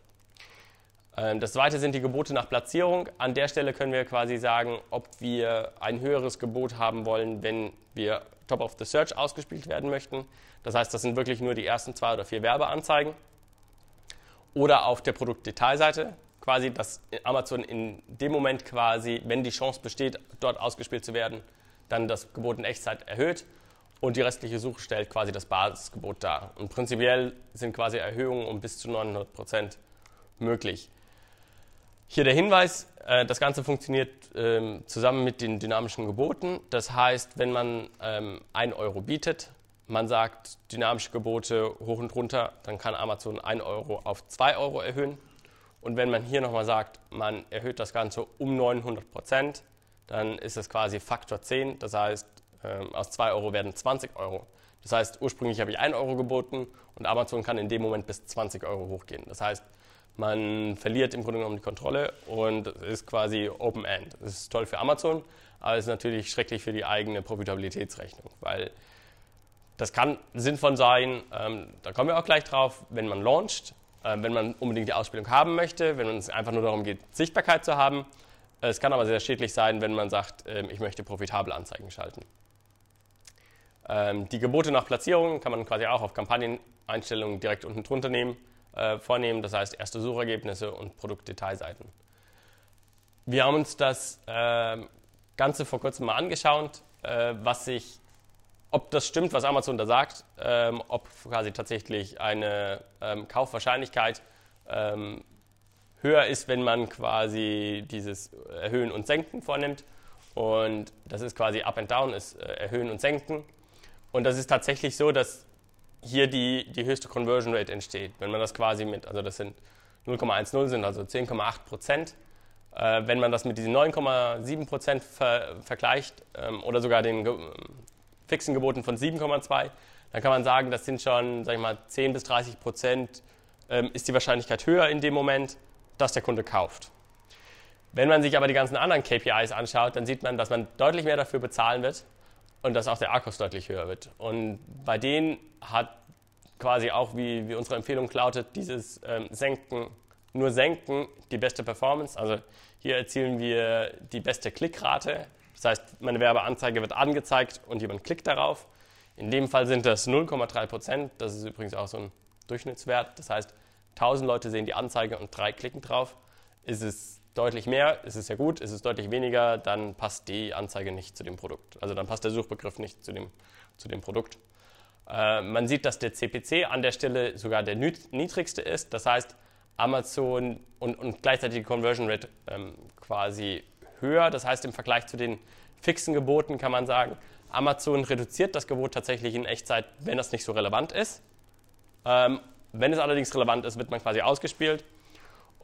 Ähm, das zweite sind die Gebote nach Platzierung. An der Stelle können wir quasi sagen, ob wir ein höheres Gebot haben wollen, wenn wir Top of the Search ausgespielt werden möchten. Das heißt, das sind wirklich nur die ersten zwei oder vier Werbeanzeigen oder auf der Produktdetailseite, quasi, dass Amazon in dem Moment quasi, wenn die Chance besteht, dort ausgespielt zu werden, dann das Gebot in Echtzeit erhöht und die restliche Suche stellt quasi das Basisgebot dar. Und prinzipiell sind quasi Erhöhungen um bis zu 900 Prozent möglich. Hier der Hinweis, äh, das Ganze funktioniert ähm, zusammen mit den dynamischen Geboten. Das heißt, wenn man ähm, 1 Euro bietet, man sagt dynamische Gebote hoch und runter, dann kann Amazon 1 Euro auf 2 Euro erhöhen. Und wenn man hier nochmal sagt, man erhöht das Ganze um 900 Prozent, dann ist es quasi Faktor 10. Das heißt, ähm, aus 2 Euro werden 20 Euro. Das heißt, ursprünglich habe ich 1 Euro geboten und Amazon kann in dem Moment bis 20 Euro hochgehen. Das heißt, man verliert im Grunde genommen die Kontrolle und ist quasi Open End. Das ist toll für Amazon, aber es ist natürlich schrecklich für die eigene Profitabilitätsrechnung, weil das kann sinnvoll sein, ähm, da kommen wir auch gleich drauf, wenn man launcht, äh, wenn man unbedingt die Ausbildung haben möchte, wenn es einfach nur darum geht, Sichtbarkeit zu haben. Es kann aber sehr schädlich sein, wenn man sagt, äh, ich möchte profitable Anzeigen schalten. Ähm, die Gebote nach Platzierung kann man quasi auch auf Kampagneneinstellungen direkt unten drunter nehmen, äh, vornehmen, das heißt erste Suchergebnisse und Produktdetailseiten. Wir haben uns das ähm, Ganze vor kurzem mal angeschaut, äh, was sich ob das stimmt, was Amazon da sagt, ähm, ob quasi tatsächlich eine ähm, Kaufwahrscheinlichkeit ähm, höher ist, wenn man quasi dieses Erhöhen und Senken vornimmt. Und das ist quasi Up and Down, ist äh, Erhöhen und Senken. Und das ist tatsächlich so, dass hier die, die höchste Conversion Rate entsteht. Wenn man das quasi mit, also das sind 0,10 sind, also 10,8 Prozent. Äh, wenn man das mit diesen 9,7 Prozent ver vergleicht ähm, oder sogar den fixen Geboten von 7,2, dann kann man sagen, das sind schon, sag ich mal, 10 bis 30 Prozent ähm, ist die Wahrscheinlichkeit höher in dem Moment, dass der Kunde kauft. Wenn man sich aber die ganzen anderen KPIs anschaut, dann sieht man, dass man deutlich mehr dafür bezahlen wird und dass auch der Akkus deutlich höher wird. Und bei denen hat quasi auch, wie, wie unsere Empfehlung lautet, dieses ähm, Senken, nur Senken die beste Performance. Also hier erzielen wir die beste Klickrate das heißt, meine Werbeanzeige wird angezeigt und jemand klickt darauf. In dem Fall sind das 0,3 Prozent. Das ist übrigens auch so ein Durchschnittswert. Das heißt, 1000 Leute sehen die Anzeige und drei klicken drauf. Ist es deutlich mehr, ist es ja gut, ist es deutlich weniger, dann passt die Anzeige nicht zu dem Produkt. Also dann passt der Suchbegriff nicht zu dem, zu dem Produkt. Äh, man sieht, dass der CPC an der Stelle sogar der niedrigste ist. Das heißt, Amazon und, und gleichzeitig die Conversion Rate ähm, quasi höher. Das heißt, im Vergleich zu den fixen Geboten kann man sagen, Amazon reduziert das Gebot tatsächlich in Echtzeit, wenn das nicht so relevant ist. Ähm, wenn es allerdings relevant ist, wird man quasi ausgespielt.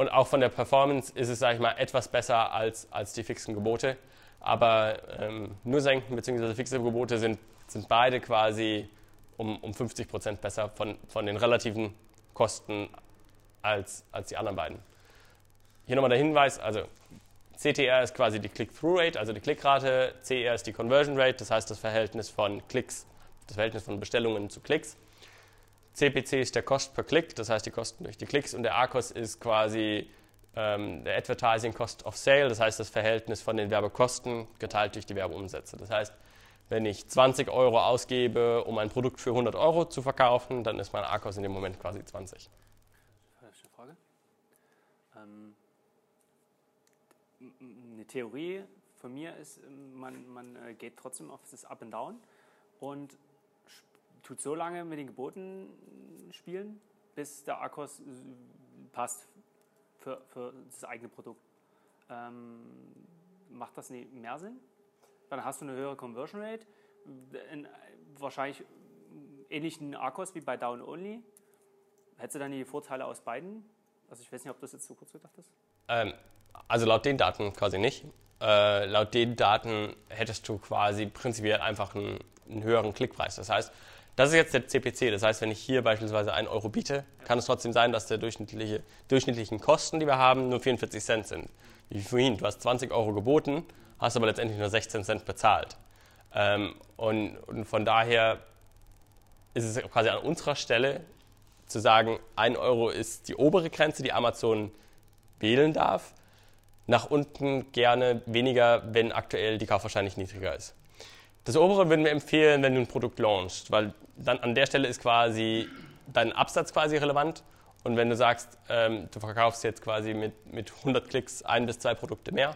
Und auch von der Performance ist es, sage ich mal, etwas besser als, als die fixen Gebote. Aber ähm, nur senken bzw. fixe Gebote sind, sind beide quasi um, um 50 Prozent besser von, von den relativen Kosten als, als die anderen beiden. Hier nochmal der Hinweis, also CTR ist quasi die Click-Through-Rate, also die Klickrate, CR ist die Conversion Rate, das heißt das Verhältnis von Klicks, das Verhältnis von Bestellungen zu Klicks. CPC ist der Cost per Klick, das heißt die Kosten durch die Klicks und der ACOS ist quasi ähm, der Advertising Cost of Sale, das heißt das Verhältnis von den Werbekosten geteilt durch die Werbeumsätze. Das heißt, wenn ich 20 Euro ausgebe, um ein Produkt für 100 Euro zu verkaufen, dann ist mein ACOS in dem Moment quasi 20. Frage. Ähm, eine Theorie von mir ist, man, man äh, geht trotzdem auf das Up and Down und tut so lange mit den Geboten spielen, bis der Akkus passt für, für das eigene Produkt. Ähm, macht das nicht mehr Sinn? Dann hast du eine höhere Conversion Rate, in, wahrscheinlich ähnlichen Akkus wie bei Down Only. Hättest du dann die Vorteile aus beiden? Also ich weiß nicht, ob das jetzt so kurz gedacht ist. Ähm, also laut den Daten quasi nicht. Äh, laut den Daten hättest du quasi prinzipiell einfach einen, einen höheren Klickpreis. Das heißt, das ist jetzt der CPC. Das heißt, wenn ich hier beispielsweise 1 Euro biete, kann es trotzdem sein, dass die durchschnittliche, durchschnittlichen Kosten, die wir haben, nur 44 Cent sind. Wie vorhin, du hast 20 Euro geboten, hast aber letztendlich nur 16 Cent bezahlt. Ähm, und, und von daher ist es quasi an unserer Stelle zu sagen, 1 Euro ist die obere Grenze, die Amazon wählen darf. Nach unten gerne weniger, wenn aktuell die Kaufwahrscheinlichkeit niedriger ist. Das obere würden wir empfehlen, wenn du ein Produkt launchst, weil dann an der Stelle ist quasi dein Absatz quasi relevant. Und wenn du sagst, ähm, du verkaufst jetzt quasi mit, mit 100 Klicks ein bis zwei Produkte mehr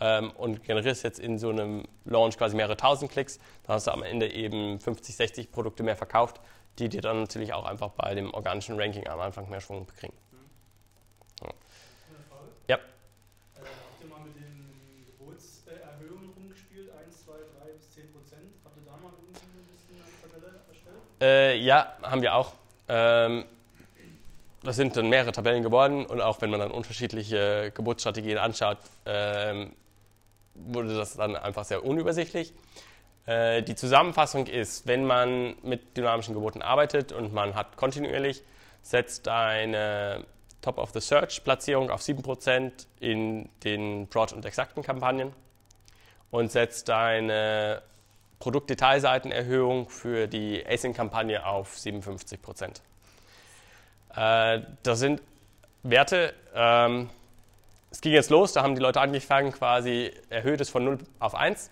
ähm, und generierst jetzt in so einem Launch quasi mehrere tausend Klicks, dann hast du am Ende eben 50, 60 Produkte mehr verkauft, die dir dann natürlich auch einfach bei dem organischen Ranking am Anfang mehr Schwung bekriegen. Ja. Äh, ja, haben wir auch. Ähm, das sind dann mehrere Tabellen geworden und auch wenn man dann unterschiedliche Geburtsstrategien anschaut, ähm, wurde das dann einfach sehr unübersichtlich. Äh, die Zusammenfassung ist, wenn man mit dynamischen Geboten arbeitet und man hat kontinuierlich, setzt eine Top-of-the-Search-Platzierung auf 7% in den Broad- und exakten Kampagnen und setzt eine Produktdetailseitenerhöhung für die Async-Kampagne auf 57 Prozent. Äh, das sind Werte, ähm, es ging jetzt los, da haben die Leute angefangen, quasi erhöht es von 0 auf 1.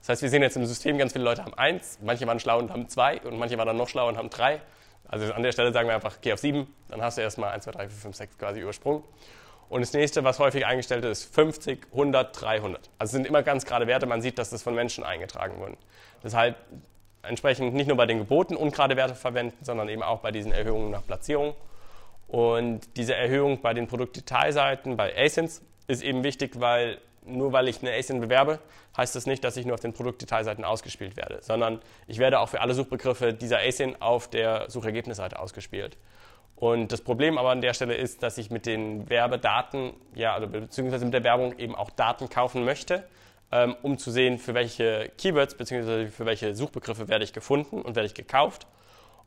Das heißt, wir sehen jetzt im System, ganz viele Leute haben 1, manche waren schlau und haben 2 und manche waren dann noch schlauer und haben 3. Also an der Stelle sagen wir einfach, geh auf 7, dann hast du erstmal 1, 2, 3, 4, 5, 6 quasi übersprungen. Und das nächste, was häufig eingestellt ist, 50, 100, 300. Also sind immer ganz gerade Werte, man sieht, dass das von Menschen eingetragen wurden. Deshalb entsprechend nicht nur bei den Geboten ungerade Werte verwenden, sondern eben auch bei diesen Erhöhungen nach Platzierung. Und diese Erhöhung bei den Produktdetailseiten, bei ASINs, ist eben wichtig, weil nur weil ich eine ASIN bewerbe, heißt das nicht, dass ich nur auf den Produktdetailseiten ausgespielt werde, sondern ich werde auch für alle Suchbegriffe dieser ASIN auf der Suchergebnisseite ausgespielt. Und das Problem aber an der Stelle ist, dass ich mit den Werbedaten, ja, also beziehungsweise mit der Werbung eben auch Daten kaufen möchte ähm, um zu sehen, für welche Keywords bzw. für welche Suchbegriffe werde ich gefunden und werde ich gekauft.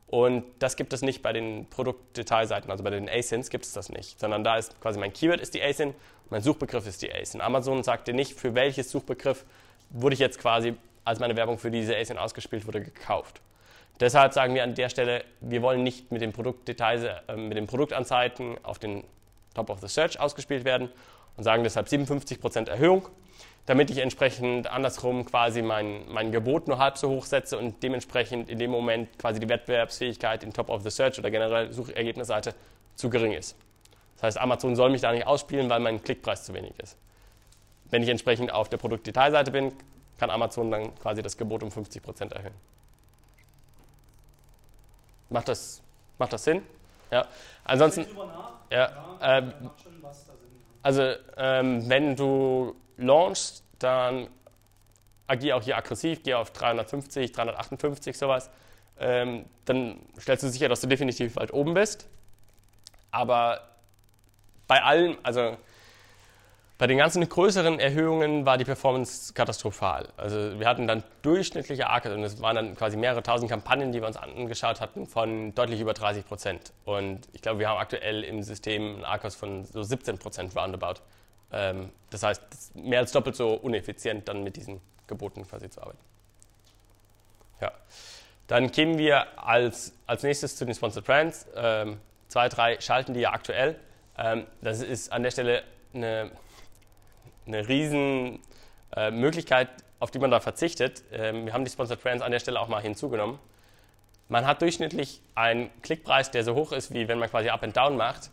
Und das gibt es nicht bei den Produktdetailseiten, also bei den ASINs gibt es das nicht, sondern da ist quasi mein Keyword ist die ASIN, mein Suchbegriff ist die ASIN. Amazon sagt dir nicht, für welches Suchbegriff wurde ich jetzt quasi, als meine Werbung für diese ASIN ausgespielt wurde, gekauft. Deshalb sagen wir an der Stelle, wir wollen nicht mit den Produktdetails, äh, mit den Produktanzeigen auf den Top of the Search ausgespielt werden und sagen deshalb 57% Erhöhung damit ich entsprechend andersrum quasi mein, mein Gebot nur halb so hoch setze und dementsprechend in dem Moment quasi die Wettbewerbsfähigkeit in Top of the Search oder generell Suchergebnisseite zu gering ist. Das Das heißt, Amazon soll mich da nicht ausspielen, weil mein Klickpreis zu wenig ist. Wenn ich entsprechend auf der Produktdetailseite bin, kann Amazon dann quasi das Gebot um 50% erhöhen. Macht das, macht das Sinn? Ja. Ansonsten, ja, ähm, also ähm, wenn du launchst, dann agier auch hier aggressiv, geh auf 350, 358, sowas. Ähm, dann stellst du sicher, dass du definitiv weit oben bist. Aber bei allen, also bei den ganzen größeren Erhöhungen war die Performance katastrophal. Also wir hatten dann durchschnittliche ARCs und es waren dann quasi mehrere tausend Kampagnen, die wir uns angeschaut hatten, von deutlich über 30 Prozent. Und ich glaube, wir haben aktuell im System einen ARCOS von so 17 Prozent roundabout. Ähm, das heißt, mehr als doppelt so uneffizient dann mit diesen Geboten quasi zu arbeiten. Ja. Dann kämen wir als, als nächstes zu den Sponsored Brands. Ähm, zwei, drei schalten die ja aktuell. Ähm, das ist an der Stelle eine eine riesen äh, Möglichkeit, auf die man da verzichtet. Ähm, wir haben die Sponsored Brands an der Stelle auch mal hinzugenommen. Man hat durchschnittlich einen Klickpreis, der so hoch ist, wie wenn man quasi Up and Down macht.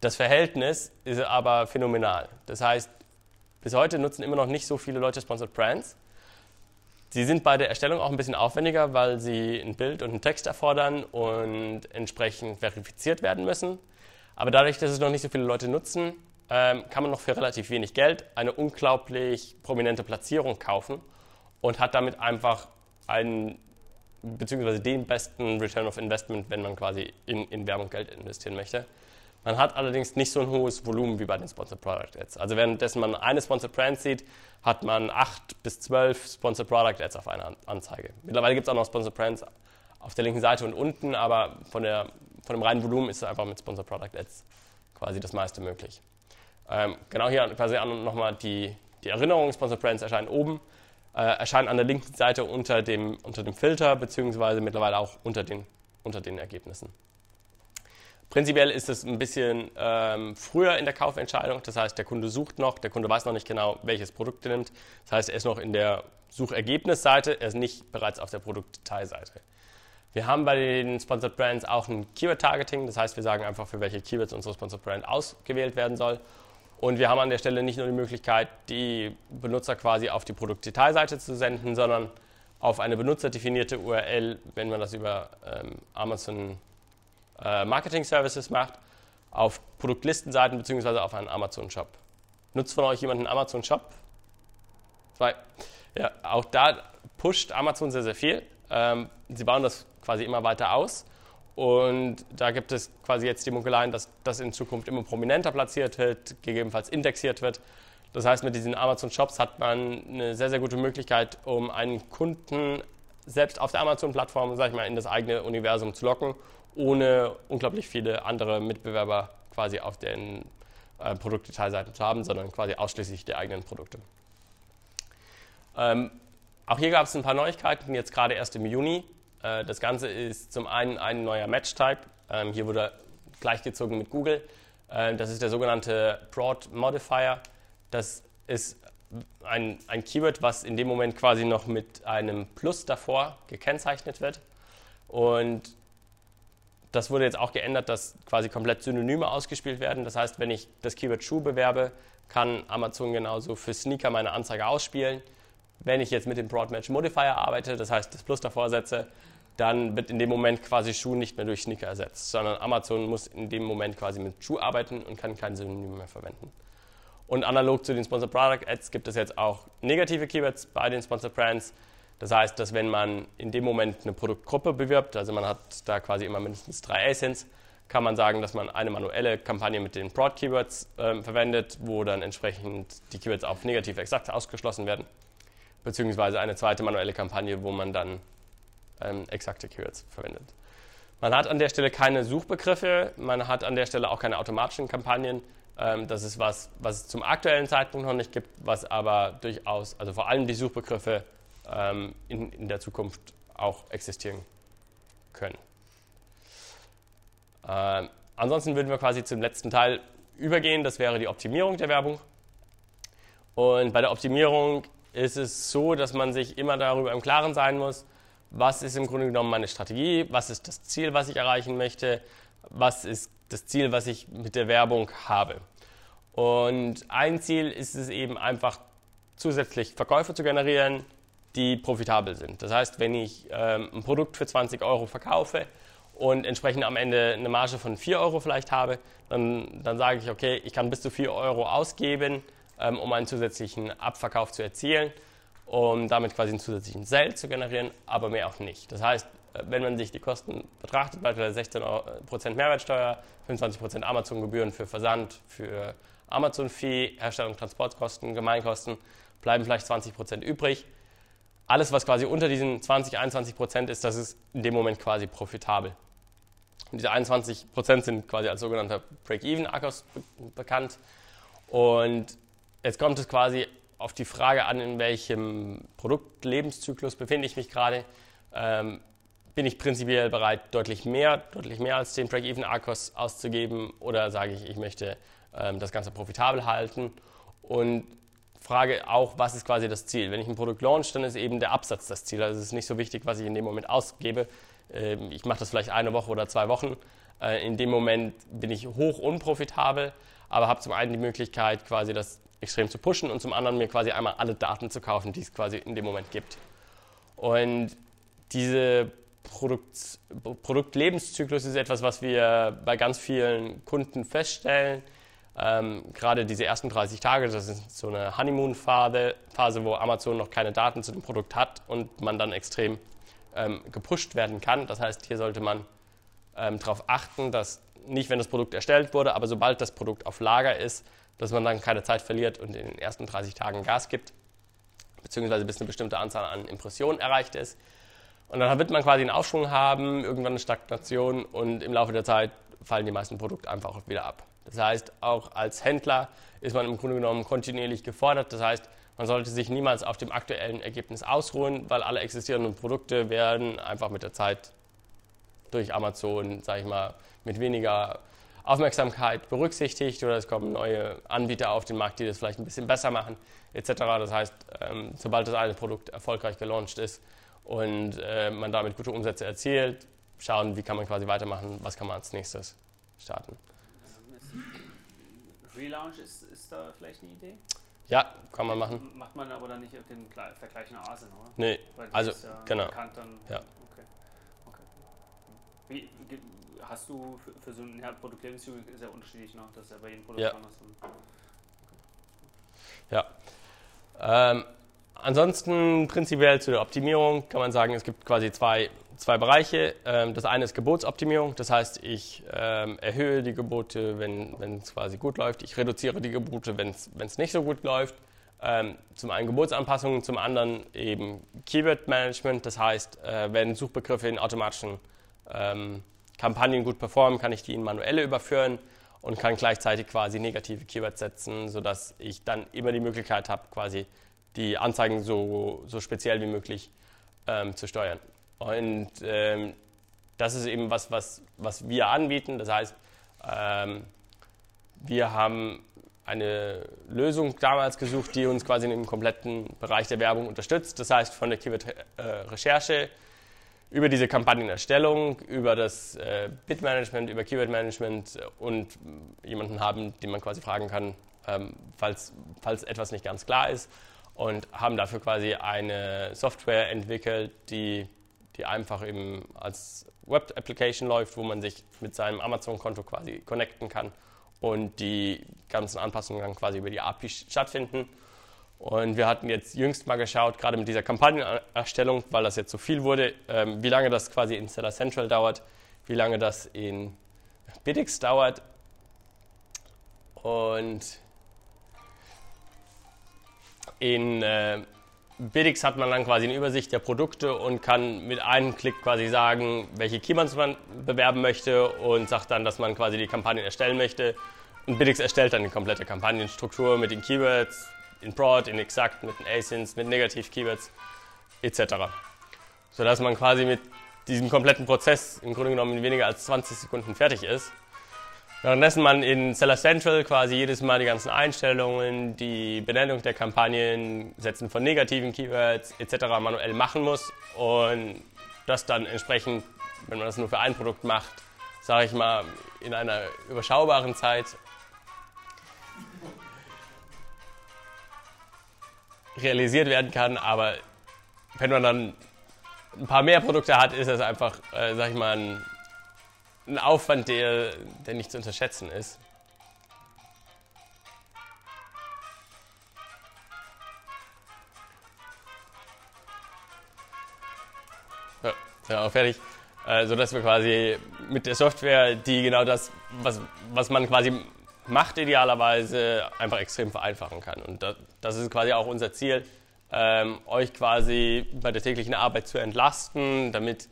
Das Verhältnis ist aber phänomenal. Das heißt, bis heute nutzen immer noch nicht so viele Leute Sponsored Brands. Sie sind bei der Erstellung auch ein bisschen aufwendiger, weil sie ein Bild und einen Text erfordern und entsprechend verifiziert werden müssen. Aber dadurch, dass es noch nicht so viele Leute nutzen, ähm, kann man noch für relativ wenig Geld eine unglaublich prominente Platzierung kaufen und hat damit einfach einen, beziehungsweise den besten Return of Investment, wenn man quasi in, in Werbung Geld investieren möchte. Man hat allerdings nicht so ein hohes Volumen wie bei den Sponsored Product Ads. Also währenddessen man eine Sponsored Brand sieht, hat man 8 bis 12 Sponsored Product Ads auf einer Anzeige. Mittlerweile gibt es auch noch Sponsored Brands auf der linken Seite und unten, aber von, der, von dem reinen Volumen ist einfach mit Sponsored Product Ads quasi das meiste möglich. Ähm, genau hier quasi nochmal die, die Erinnerungen, Sponsor Brands erscheinen oben, äh, erscheinen an der linken Seite unter dem, unter dem Filter, beziehungsweise mittlerweile auch unter den, unter den Ergebnissen. Prinzipiell ist es ein bisschen ähm, früher in der Kaufentscheidung, das heißt, der Kunde sucht noch, der Kunde weiß noch nicht genau, welches Produkt er nimmt. Das heißt, er ist noch in der Suchergebnisseite, er ist nicht bereits auf der Produktdetailseite. Wir haben bei den Sponsored Brands auch ein Keyword-Targeting, das heißt, wir sagen einfach, für welche Keywords unsere Sponsored Brand ausgewählt werden soll. Und wir haben an der Stelle nicht nur die Möglichkeit, die Benutzer quasi auf die Produktdetailseite zu senden, sondern auf eine benutzerdefinierte URL, wenn man das über ähm, Amazon äh, Marketing Services macht, auf Produktlistenseiten bzw. auf einen Amazon Shop. Nutzt von euch jemand einen Amazon Shop? Zwei. Ja, auch da pusht Amazon sehr, sehr viel. Ähm, sie bauen das quasi immer weiter aus. Und da gibt es quasi jetzt die Munkeleien, dass das in Zukunft immer prominenter platziert wird, gegebenenfalls indexiert wird. Das heißt, mit diesen Amazon Shops hat man eine sehr, sehr gute Möglichkeit, um einen Kunden selbst auf der Amazon-Plattform, sag ich mal, in das eigene Universum zu locken, ohne unglaublich viele andere Mitbewerber quasi auf den äh, Produktdetailseiten zu haben, sondern quasi ausschließlich die eigenen Produkte. Ähm, auch hier gab es ein paar Neuigkeiten, jetzt gerade erst im Juni. Äh, das Ganze ist zum einen ein neuer Match-Type. Ähm, hier wurde gleichgezogen mit Google. Äh, das ist der sogenannte Broad Modifier. Das ist ein, ein Keyword, was in dem Moment quasi noch mit einem Plus davor gekennzeichnet wird. Und das wurde jetzt auch geändert, dass quasi komplett Synonyme ausgespielt werden. Das heißt, wenn ich das Keyword Schuh bewerbe, kann Amazon genauso für Sneaker meine Anzeige ausspielen. Wenn ich jetzt mit dem Broad Match Modifier arbeite, das heißt das Plus davor setze, dann wird in dem Moment quasi Schuh nicht mehr durch Sneaker ersetzt, sondern Amazon muss in dem Moment quasi mit Schuh arbeiten und kann kein Synonym mehr verwenden. Und analog zu den Sponsored Product Ads gibt es jetzt auch negative Keywords bei den Sponsored Brands. Das heißt, dass wenn man in dem Moment eine Produktgruppe bewirbt, also man hat da quasi immer mindestens drei ASINs, kann man sagen, dass man eine manuelle Kampagne mit den Broad Keywords äh, verwendet, wo dann entsprechend die Keywords auf negativ exakt ausgeschlossen werden, beziehungsweise eine zweite manuelle Kampagne, wo man dann ähm, exakte Keywords verwendet. Man hat an der Stelle keine Suchbegriffe, man hat an der Stelle auch keine automatischen Kampagnen. Ähm, das ist was, was es zum aktuellen Zeitpunkt noch nicht gibt, was aber durchaus, also vor allem die Suchbegriffe ähm, in, in der Zukunft auch existieren können. Ähm, ansonsten würden wir quasi zum letzten Teil übergehen, das wäre die Optimierung der Werbung. Und bei der Optimierung ist es so, dass man sich immer darüber im Klaren sein muss, was ist im Grunde genommen meine Strategie, was ist das Ziel, was ich erreichen möchte, was ist das Ziel, was ich mit der Werbung habe. Und ein Ziel ist es eben einfach zusätzlich Verkäufe zu generieren, die profitabel sind. Das heißt, wenn ich ähm, ein Produkt für 20 Euro verkaufe und entsprechend am Ende eine Marge von 4 Euro vielleicht habe, dann, dann sage ich, okay, ich kann bis zu 4 Euro ausgeben, ähm, um einen zusätzlichen Abverkauf zu erzielen, um damit quasi einen zusätzlichen Sale zu generieren, aber mehr auch nicht. Das heißt, äh, wenn man sich die Kosten betrachtet, beispielsweise 16% Mehrwertsteuer, 25% Amazon-Gebühren für Versand, für Amazon-Fee, Herstellung, Transportkosten, Gemeinkosten, bleiben vielleicht 20% übrig. Alles, was quasi unter diesen 20, 21% ist, das ist in dem Moment quasi profitabel. Und diese 21% sind quasi als sogenannter Break-Even-Akkurs bekannt. Und jetzt kommt es quasi auf die Frage an, in welchem Produktlebenszyklus befinde ich mich gerade. Ähm, bin ich prinzipiell bereit, deutlich mehr, deutlich mehr als den Break-Even-Arkos auszugeben oder sage ich, ich möchte ähm, das Ganze profitabel halten und frage auch, was ist quasi das Ziel. Wenn ich ein Produkt launch, dann ist eben der Absatz das Ziel. Also es ist nicht so wichtig, was ich in dem Moment ausgebe. Ähm, ich mache das vielleicht eine Woche oder zwei Wochen. Äh, in dem Moment bin ich hoch unprofitabel, aber habe zum einen die Möglichkeit, quasi das extrem zu pushen und zum anderen mir quasi einmal alle Daten zu kaufen, die es quasi in dem Moment gibt. Und diese Produkt, Produktlebenszyklus ist etwas, was wir bei ganz vielen Kunden feststellen. Ähm, gerade diese ersten 30 Tage, das ist so eine Honeymoon-Phase, Phase, wo Amazon noch keine Daten zu dem Produkt hat und man dann extrem ähm, gepusht werden kann. Das heißt, hier sollte man ähm, darauf achten, dass nicht, wenn das Produkt erstellt wurde, aber sobald das Produkt auf Lager ist, dass man dann keine Zeit verliert und in den ersten 30 Tagen Gas gibt, beziehungsweise bis eine bestimmte Anzahl an Impressionen erreicht ist. Und dann wird man quasi einen Aufschwung haben, irgendwann eine Stagnation und im Laufe der Zeit fallen die meisten Produkte einfach wieder ab. Das heißt, auch als Händler ist man im Grunde genommen kontinuierlich gefordert. Das heißt, man sollte sich niemals auf dem aktuellen Ergebnis ausruhen, weil alle existierenden Produkte werden einfach mit der Zeit durch Amazon, sage ich mal, mit weniger Aufmerksamkeit berücksichtigt oder es kommen neue Anbieter auf den Markt, die das vielleicht ein bisschen besser machen, etc. Das heißt, ähm, sobald das eine Produkt erfolgreich gelauncht ist, und äh, man damit gute Umsätze erzielt, schauen, wie kann man quasi weitermachen, was kann man als nächstes starten. Relaunch ist, ist da vielleicht eine Idee? Ja, kann man machen. Macht man aber dann nicht den Vergleich nach Asien, oder? Nee, also ja genau. Bekannt, dann, ja. Okay. okay. Wie, hast du für, für so ein ja, Produktlebenszyklus ist ja unterschiedlich, ne? das ist ja bei jedem Produkt ja. anders. Okay. Ja. Ähm, Ansonsten prinzipiell zu der Optimierung kann man sagen, es gibt quasi zwei, zwei Bereiche. Ähm, das eine ist Gebotsoptimierung, das heißt, ich ähm, erhöhe die Gebote, wenn, es quasi gut läuft. Ich reduziere die Gebote, wenn es nicht so gut läuft. Ähm, zum einen Gebotsanpassungen, zum anderen eben Keyword Management, das heißt, äh, wenn Suchbegriffe in automatischen Kampagnen gut performen, kann ich die in manuelle überführen und kann gleichzeitig quasi negative Keywords setzen, sodass ich dann immer die Möglichkeit habe, quasi die Anzeigen so, so speziell wie möglich ähm, zu steuern. Und ähm, das ist eben was, was, was wir anbieten. Das heißt, ähm, wir haben eine Lösung damals gesucht, die uns quasi im kompletten Bereich der Werbung unterstützt. Das heißt, von der Keyword-Recherche über diese Kampagnenerstellung, über das äh, Bid-Management, über Keyword-Management und jemanden haben, den man quasi fragen kann, ähm, falls, falls etwas nicht ganz klar ist und haben dafür quasi eine Software entwickelt, die, die einfach eben als Web-Application läuft, wo man sich mit seinem Amazon-Konto quasi connecten kann und die ganzen Anpassungen dann quasi über die API stattfinden. Und wir hatten jetzt jüngst mal geschaut, gerade mit dieser Kampagnenerstellung, weil das jetzt so viel wurde, ähm, wie lange das quasi in Seller Central dauert, wie lange das in Biddix dauert. Und in äh, Biddix hat man dann quasi eine Übersicht der Produkte und kann mit einem Klick quasi sagen, welche Keywords man bewerben möchte und sagt dann, dass man quasi die Kampagnen erstellen möchte. Und Biddix erstellt dann die komplette Kampagnenstruktur mit den Keywords, in Broad, in Exakt, mit den Asins, mit Negativ-Keywords etc. Sodass man quasi mit diesem kompletten Prozess im Grunde genommen in weniger als 20 Sekunden fertig ist Währenddessen man in Seller Central quasi jedes Mal die ganzen Einstellungen, die Benennung der Kampagnen, Setzen von negativen Keywords etc. manuell machen muss und das dann entsprechend, wenn man das nur für ein Produkt macht, sage ich mal, in einer überschaubaren Zeit realisiert werden kann. Aber wenn man dann ein paar mehr Produkte hat, ist das einfach, äh, sag ich mal, ein, ein Aufwand, der, der nicht zu unterschätzen ist. Ja, auch fertig. Äh, sodass wir quasi mit der Software, die genau das, was, was man quasi macht, idealerweise einfach extrem vereinfachen kann. Und das, das ist quasi auch unser Ziel, ähm, euch quasi bei der täglichen Arbeit zu entlasten, damit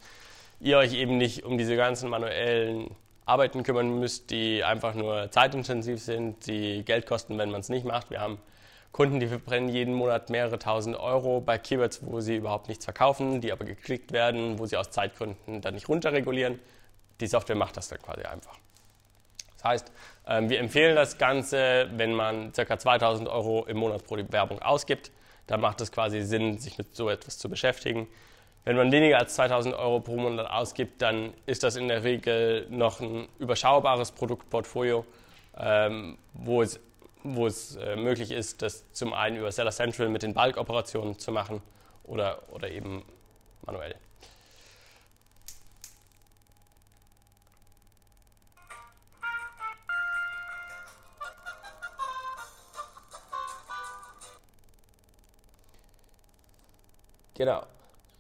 ihr euch eben nicht um diese ganzen manuellen Arbeiten kümmern müsst, die einfach nur zeitintensiv sind, die Geld kosten, wenn man es nicht macht. Wir haben Kunden, die verbrennen jeden Monat mehrere tausend Euro bei Keywords, wo sie überhaupt nichts verkaufen, die aber geklickt werden, wo sie aus Zeitgründen dann nicht runterregulieren. Die Software macht das dann quasi einfach. Das heißt, wir empfehlen das Ganze, wenn man ca. 2000 Euro im Monat pro Werbung ausgibt, dann macht es quasi Sinn, sich mit so etwas zu beschäftigen. Wenn man weniger als 2000 Euro pro Monat ausgibt, dann ist das in der Regel noch ein überschaubares Produktportfolio, ähm, wo es wo es äh, möglich ist, das zum einen über Seller Central mit den Bulk-Operationen zu machen oder, oder eben manuell. Genau.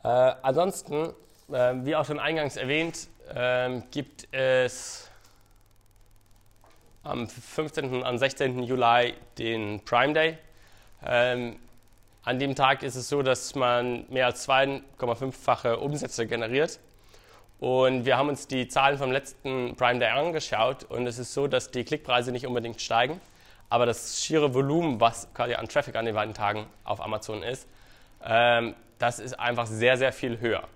Äh, ansonsten, äh, wie auch schon eingangs erwähnt, äh, gibt es am 15. und am 16. Juli den Prime Day. Ähm, an dem Tag ist es so, dass man mehr als 2,5-fache Umsätze generiert. Und wir haben uns die Zahlen vom letzten Prime Day angeschaut und es ist so, dass die Klickpreise nicht unbedingt steigen, aber das schiere Volumen, was quasi an Traffic an den beiden Tagen auf Amazon ist, ähm, das ist einfach sehr, sehr viel höher.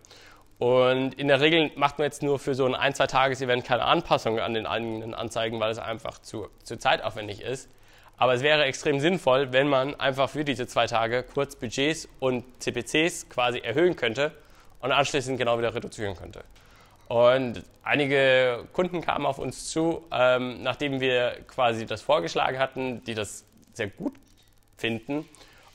Und in der Regel macht man jetzt nur für so ein ein, zwei Tages-Event keine Anpassungen an den eigenen Anzeigen, weil es einfach zu, zu zeitaufwendig ist. Aber es wäre extrem sinnvoll, wenn man einfach für diese zwei Tage kurz Budgets und CPCs quasi erhöhen könnte und anschließend genau wieder reduzieren könnte. Und einige Kunden kamen auf uns zu, ähm, nachdem wir quasi das vorgeschlagen hatten, die das sehr gut finden.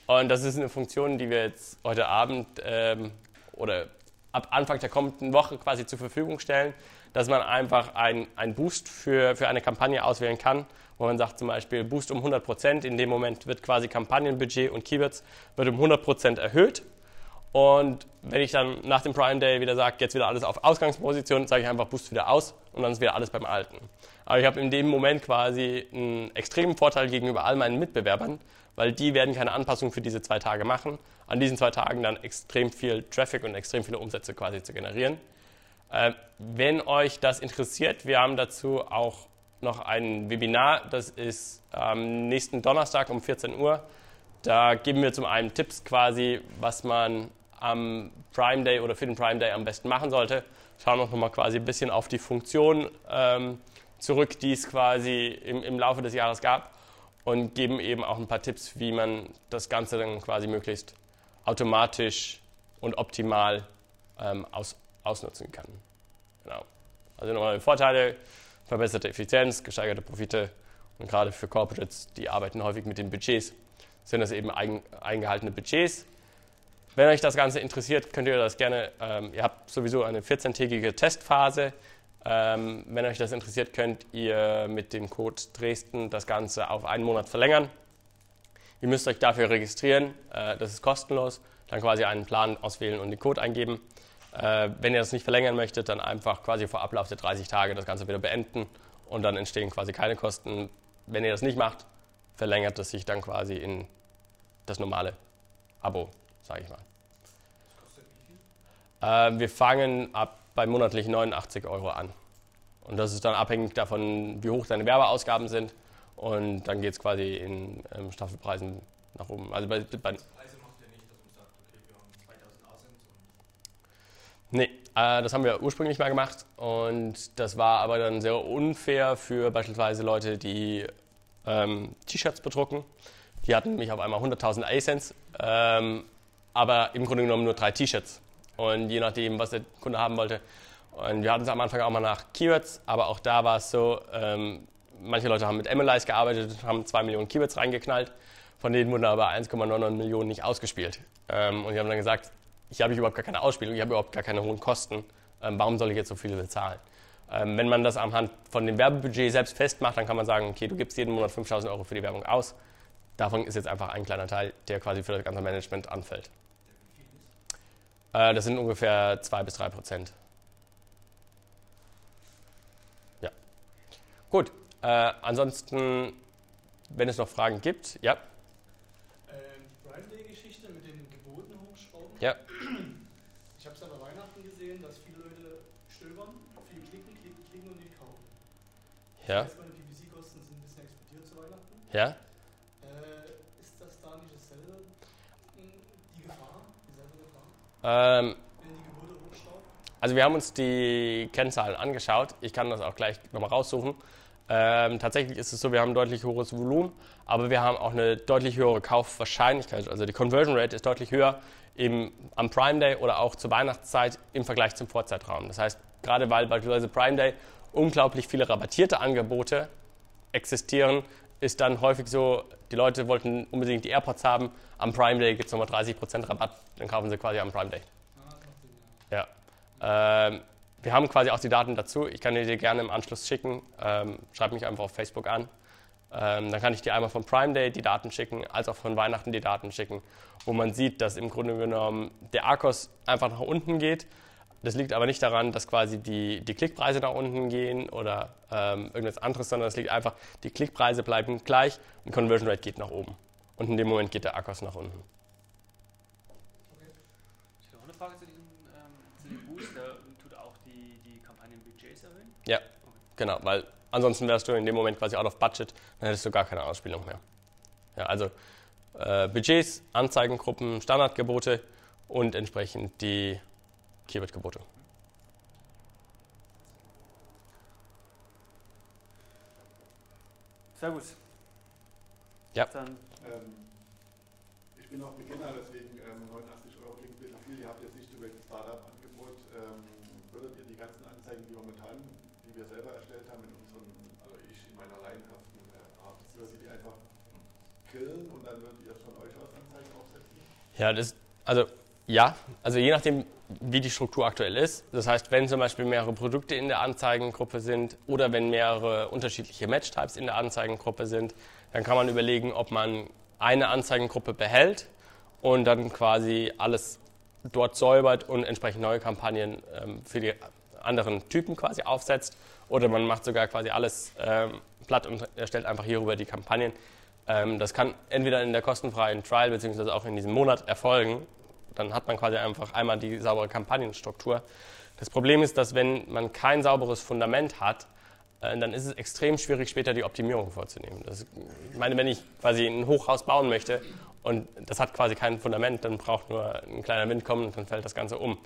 Und das ist eine Funktion, die wir jetzt heute Abend ähm, oder ab Anfang der kommenden Woche quasi zur Verfügung stellen, dass man einfach einen Boost für, für eine Kampagne auswählen kann, wo man sagt zum Beispiel Boost um 100 Prozent. In dem Moment wird quasi Kampagnenbudget und Keywords wird um 100 Prozent erhöht. Und wenn ich dann nach dem Prime Day wieder sage, jetzt wieder alles auf Ausgangsposition, sage ich einfach Boost wieder aus und dann ist wieder alles beim Alten. Aber ich habe in dem Moment quasi einen extremen Vorteil gegenüber all meinen Mitbewerbern, weil die werden keine Anpassung für diese zwei Tage machen an diesen zwei Tagen dann extrem viel Traffic und extrem viele Umsätze quasi zu generieren. Äh, wenn euch das interessiert, wir haben dazu auch noch ein Webinar, das ist am nächsten Donnerstag um 14 Uhr. Da geben wir zum einen Tipps quasi, was man am Prime Day oder für den Prime Day am besten machen sollte. Schauen auch nochmal quasi ein bisschen auf die Funktion ähm, zurück, die es quasi im, im Laufe des Jahres gab und geben eben auch ein paar Tipps, wie man das Ganze dann quasi möglichst automatisch und optimal ähm, aus, ausnutzen kann. Genau. Also nochmal Vorteile, verbesserte Effizienz, gesteigerte Profite und gerade für Corporates, die arbeiten häufig mit den Budgets, sind das eben eingehaltene Budgets. Wenn euch das Ganze interessiert, könnt ihr das gerne, ähm, ihr habt sowieso eine 14-tägige Testphase. Ähm, wenn euch das interessiert, könnt ihr mit dem Code Dresden das Ganze auf einen Monat verlängern. Ihr müsst euch dafür registrieren, äh, das ist kostenlos, dann quasi einen Plan auswählen und den Code eingeben. Äh, wenn ihr das nicht verlängern möchtet, dann einfach quasi vor Ablauf der 30 Tage das Ganze wieder beenden und dann entstehen quasi keine Kosten. Wenn ihr das nicht macht, verlängert es sich dann quasi in das normale Abo, sage ich mal. Das kostet wie viel? Äh, wir fangen ab bei monatlich 89 Euro an. Und das ist dann abhängig davon, wie hoch deine Werbeausgaben sind. Und dann geht es quasi in ähm, Staffelpreisen nach oben. Also bei, bei Preise macht ihr nicht, dass man sagt, okay, wir haben 2000 Asins Nee, äh, das haben wir ursprünglich mal gemacht und das war aber dann sehr unfair für beispielsweise Leute, die ähm, T-Shirts bedrucken. Die hatten nämlich auf einmal 100.000 ASINs, ähm, aber im Grunde genommen nur drei T-Shirts. Und je nachdem, was der Kunde haben wollte, Und wir hatten es am Anfang auch mal nach Keywords, aber auch da war es so, ähm, manche Leute haben mit MLIs gearbeitet, haben 2 Millionen Keywords reingeknallt, von denen wurden aber 1,99 Millionen nicht ausgespielt. Ähm, und die haben dann gesagt, ich habe überhaupt gar keine Ausspielung, ich habe überhaupt gar keine hohen Kosten, ähm, warum soll ich jetzt so viel bezahlen? Ähm, wenn man das anhand von dem Werbebudget selbst festmacht, dann kann man sagen, okay, du gibst jeden Monat 5000 Euro für die Werbung aus. Davon ist jetzt einfach ein kleiner Teil, der quasi für das ganze Management anfällt. Äh, das sind ungefähr 2 bis 3 Prozent. Ja. Gut. Äh, ansonsten, wenn es noch Fragen gibt, ja. Ähm, die Prime Day-Geschichte mit den Geboten hochschrauben. Ja. Ich habe es ja bei Weihnachten gesehen, dass viele Leute stöbern, viel klicken, klicken, klicken und nicht kaufen. Ja. Ich weiß, meine PPC-Kosten sind ein bisschen explodiert zu Weihnachten. Ja. Äh, ist das da nicht dasselbe? Hm, Die Gefahr, dieselbe Gefahr, Ähm? Also wir haben uns die Kennzahlen angeschaut. Ich kann das auch gleich nochmal raussuchen. Ähm, tatsächlich ist es so, wir haben ein deutlich höheres Volumen, aber wir haben auch eine deutlich höhere Kaufwahrscheinlichkeit. Also die Conversion Rate ist deutlich höher im, am Prime Day oder auch zur Weihnachtszeit im Vergleich zum Vorzeitraum. Das heißt, gerade weil beispielsweise Prime Day unglaublich viele rabattierte Angebote existieren, ist dann häufig so, die Leute wollten unbedingt die AirPods haben, am Prime Day gibt es nochmal 30% Rabatt, dann kaufen sie quasi am Prime Day. Ja. Ähm, wir haben quasi auch die Daten dazu. Ich kann die dir gerne im Anschluss schicken. Ähm, schreib mich einfach auf Facebook an. Ähm, dann kann ich dir einmal von Prime Day die Daten schicken, als auch von Weihnachten die Daten schicken, wo man sieht, dass im Grunde genommen der Arkos einfach nach unten geht. Das liegt aber nicht daran, dass quasi die, die Klickpreise nach unten gehen oder ähm, irgendwas anderes, sondern es liegt einfach, die Klickpreise bleiben gleich und Conversion Rate geht nach oben. Und in dem Moment geht der Arkos nach unten. Ich habe noch eine Frage zu diesem, ähm, zu dem Boost. Der tut auch die, die Kampagnenbudgets erhöhen? Ja, genau, weil ansonsten wärst du in dem Moment quasi out of budget, dann hättest du gar keine Ausspielung mehr. Ja, also äh, Budgets, Anzeigengruppen, Standardgebote und entsprechend die Keyword-Gebote. Sehr gut. Ja. Dann Ähm, ich bin auch Beginner, deswegen ähm, 89 Euro klingt ein bisschen viel. Ihr habt jetzt nicht so welches Startup-Angebot. Ähm, würdet ihr die ganzen Anzeigen, die momentan, die wir selber erstellt haben, in unseren, also ich in meiner laienhaften äh, Art, würdet ihr die einfach killen und dann würdet ihr von euch aus Anzeigen aufsetzen? Ja, das, also ja, also je nachdem, wie die Struktur aktuell ist. Das heißt, wenn zum Beispiel mehrere Produkte in der Anzeigengruppe sind oder wenn mehrere unterschiedliche Match-Types in der Anzeigengruppe sind, dann kann man überlegen, ob man eine Anzeigengruppe behält und dann quasi alles dort säubert und entsprechend neue Kampagnen ähm, für die anderen Typen quasi aufsetzt. Oder man macht sogar quasi alles ähm, platt und erstellt einfach hierüber die Kampagnen. Ähm, das kann entweder in der kostenfreien Trial beziehungsweise auch in diesem Monat erfolgen. Dann hat man quasi einfach einmal die saubere Kampagnenstruktur. Das Problem ist, dass wenn man kein sauberes Fundament hat, äh, dann ist es extrem schwierig, später die Optimierung vorzunehmen. Das, ich meine, wenn ich quasi ein Hochhaus bauen möchte und das hat quasi kein Fundament, dann braucht nur ein kleiner Wind kommen und dann fällt das Ganze um.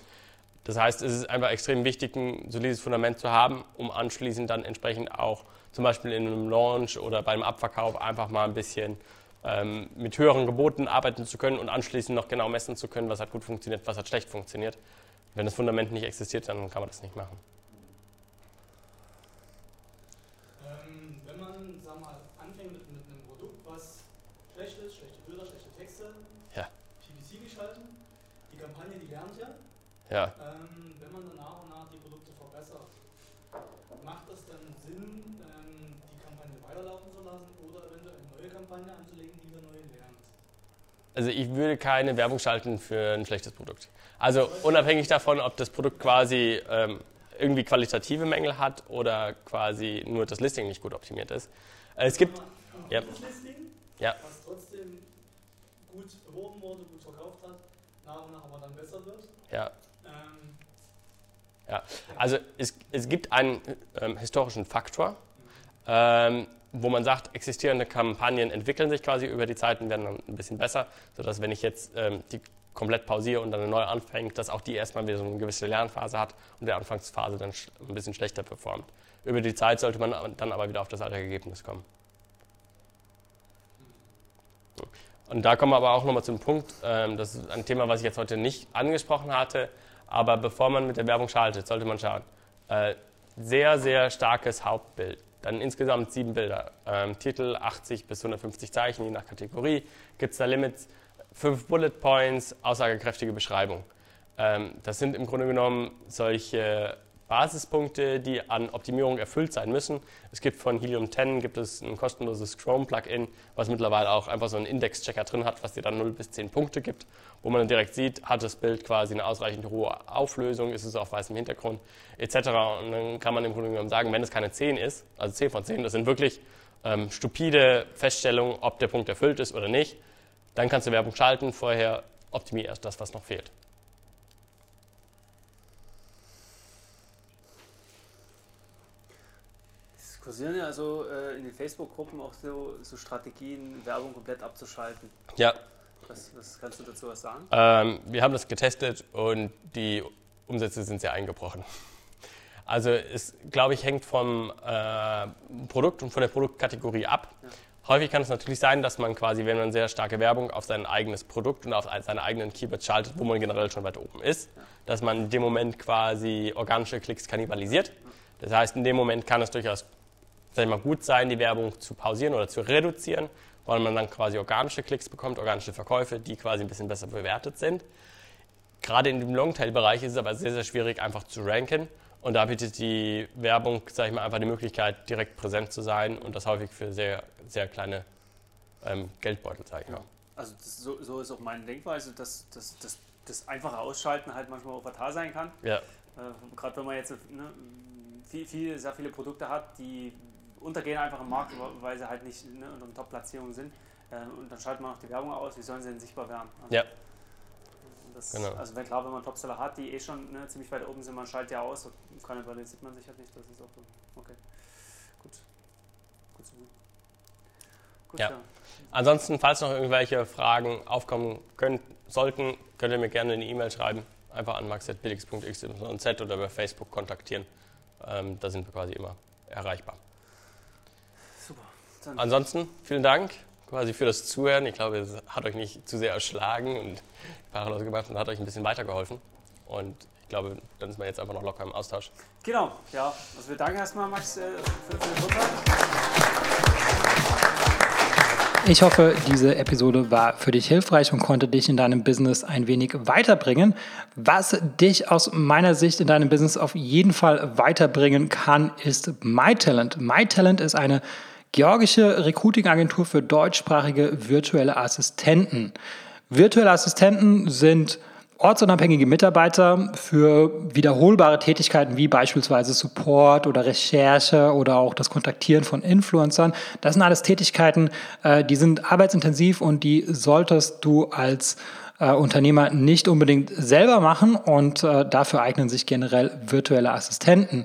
Das heißt, es ist einfach extrem wichtig, ein solides Fundament zu haben, um anschließend dann entsprechend auch zum Beispiel in einem Launch oder beim Abverkauf einfach mal ein bisschen ähm, mit höheren Geboten arbeiten zu können und anschließend noch genau messen zu können, was hat gut funktioniert, was hat schlecht funktioniert. Wenn das Fundament nicht existiert, dann kann man das nicht machen. Ähm, wenn man, sag mal, anfängt mit, mit einem Produkt, was schlecht ist, schlechte Bilder, schlechte Texte, Ja. PPC geschalten, die Kampagne, die lernt ja. Ja, Ähm, wenn man dann nach und nach die Produkte verbessert, macht es dann Sinn, ähm, die Kampagne weiterlaufen zu lassen oder eventuell eine neue Kampagne anzulegen, die wieder neu lernt? Also ich würde keine Werbung schalten für ein schlechtes Produkt. Also unabhängig davon, ob das Produkt quasi ähm, irgendwie qualitative Mängel hat oder quasi nur das Listing nicht gut optimiert ist. Äh, es gibt, ja. Listing, Ja. was trotzdem gut beworben wurde, gut verkauft hat, nach und nach aber dann besser wird. ja, Ähm, Ja, also es, es gibt einen ähm, historischen Faktor, ähm, wo man sagt, existierende Kampagnen entwickeln sich quasi über die Zeit und werden dann ein bisschen besser, sodass wenn ich jetzt ähm, die komplett pausiere und dann eine neue anfängt, dass auch die erstmal wieder so eine gewisse Lernphase hat und der Anfangsphase dann ein bisschen schlechter performt. Über die Zeit sollte man dann aber wieder auf das alte Ergebnis kommen. Und da kommen wir aber auch nochmal zum Punkt, ähm, das ist ein Thema, was ich jetzt heute nicht angesprochen hatte, aber bevor man mit der Werbung schaltet, sollte man schauen, Äh, sehr, sehr starkes Hauptbild. Dann insgesamt sieben Bilder. Ähm, Titel 80 bis 150 Zeichen, je nach Kategorie. Gibt es da Limits? Fünf Bullet Points, aussagekräftige Beschreibung. Ähm, das sind im Grunde genommen solche Basispunkte, die an Optimierung erfüllt sein müssen. Es gibt von Helium 10 gibt es ein kostenloses Chrome-Plugin, was mittlerweile auch einfach so einen Index-Checker drin hat, was dir dann 0 bis 10 Punkte gibt, wo man dann direkt sieht, hat das Bild quasi eine ausreichend hohe Auflösung, ist es auf weißem Hintergrund etc. Und dann kann man im Grunde genommen sagen, wenn es keine 10 ist, also 10 von 10, das sind wirklich ähm, stupide Feststellungen, ob der Punkt erfüllt ist oder nicht, dann kannst du Werbung schalten, vorher optimier erst das, was noch fehlt. Kursieren ja also äh, in den Facebook-Gruppen auch so, so, Strategien, Werbung komplett abzuschalten. Ja. Was, was kannst du dazu was sagen? Ähm, wir haben das getestet und die Umsätze sind sehr eingebrochen. Also es, glaube ich, hängt vom äh, Produkt und von der Produktkategorie ab. Ja. Häufig kann es natürlich sein, dass man quasi, wenn man sehr starke Werbung auf sein eigenes Produkt und auf seine eigenen Keywords schaltet, wo man generell schon weit oben ist, dass man in dem Moment quasi organische Klicks kannibalisiert. Das heißt, in dem Moment kann es durchaus sag ich mal, gut sein, die Werbung zu pausieren oder zu reduzieren, weil man dann quasi organische Klicks bekommt, organische Verkäufe, die quasi ein bisschen besser bewertet sind. Gerade in dem Longtail-Bereich ist es aber sehr, sehr schwierig, einfach zu ranken. Und da bietet die Werbung, sage ich mal, einfach die Möglichkeit, direkt präsent zu sein und das häufig für sehr, sehr kleine ähm, Geldbeutel, sage ich mal. Also das, so, so, ist auch meine Denkweise, dass, dass, dass das einfache Ausschalten halt manchmal auch fatal sein kann. Ja. Äh, Gerade wenn man jetzt ne, viel, viel, sehr viele Produkte hat, die untergehen einfach im Markt, weil sie halt nicht ne, unter den Top-Platzierungen sind. Äh, und dann schaltet man auch die Werbung aus, wie sollen sie denn sichtbar werden? Also, ja. Das, genau. Also wenn, klar, wenn man Topseller hat, die eh schon ne, ziemlich weit oben sind, man schaltet ja aus, keine Weile sieht man sich halt nicht, das ist auch so. Okay, gut. Gut zu Gut, ja. ja. Ansonsten, falls noch irgendwelche Fragen aufkommen können, sollten, könnt ihr mir gerne eine E-Mail schreiben. Einfach an max.bilix.xyz oder über Facebook kontaktieren. Ähm, da sind wir quasi immer erreichbar. Dann Ansonsten vielen Dank quasi für das Zuhören. Ich glaube, es hat euch nicht zu sehr erschlagen und parallel gemacht und hat euch ein bisschen weitergeholfen. Und ich glaube, dann ist man jetzt einfach noch locker im Austausch. Genau, ja. Also wir danken erstmal, Max, äh, für, für den Vortrag. Ich hoffe, diese Episode war für dich hilfreich und konnte dich in deinem Business ein wenig weiterbringen. Was dich aus meiner Sicht in deinem Business auf jeden Fall weiterbringen kann, ist MyTalent. MyTalent ist eine Georgische Recruiting-Agentur für deutschsprachige virtuelle Assistenten. Virtuelle Assistenten sind ortsunabhängige Mitarbeiter für wiederholbare Tätigkeiten wie beispielsweise Support oder Recherche oder auch das Kontaktieren von Influencern. Das sind alles Tätigkeiten, äh, die sind arbeitsintensiv und die solltest du als äh, Unternehmer nicht unbedingt selber machen und äh, dafür eignen sich generell virtuelle Assistenten.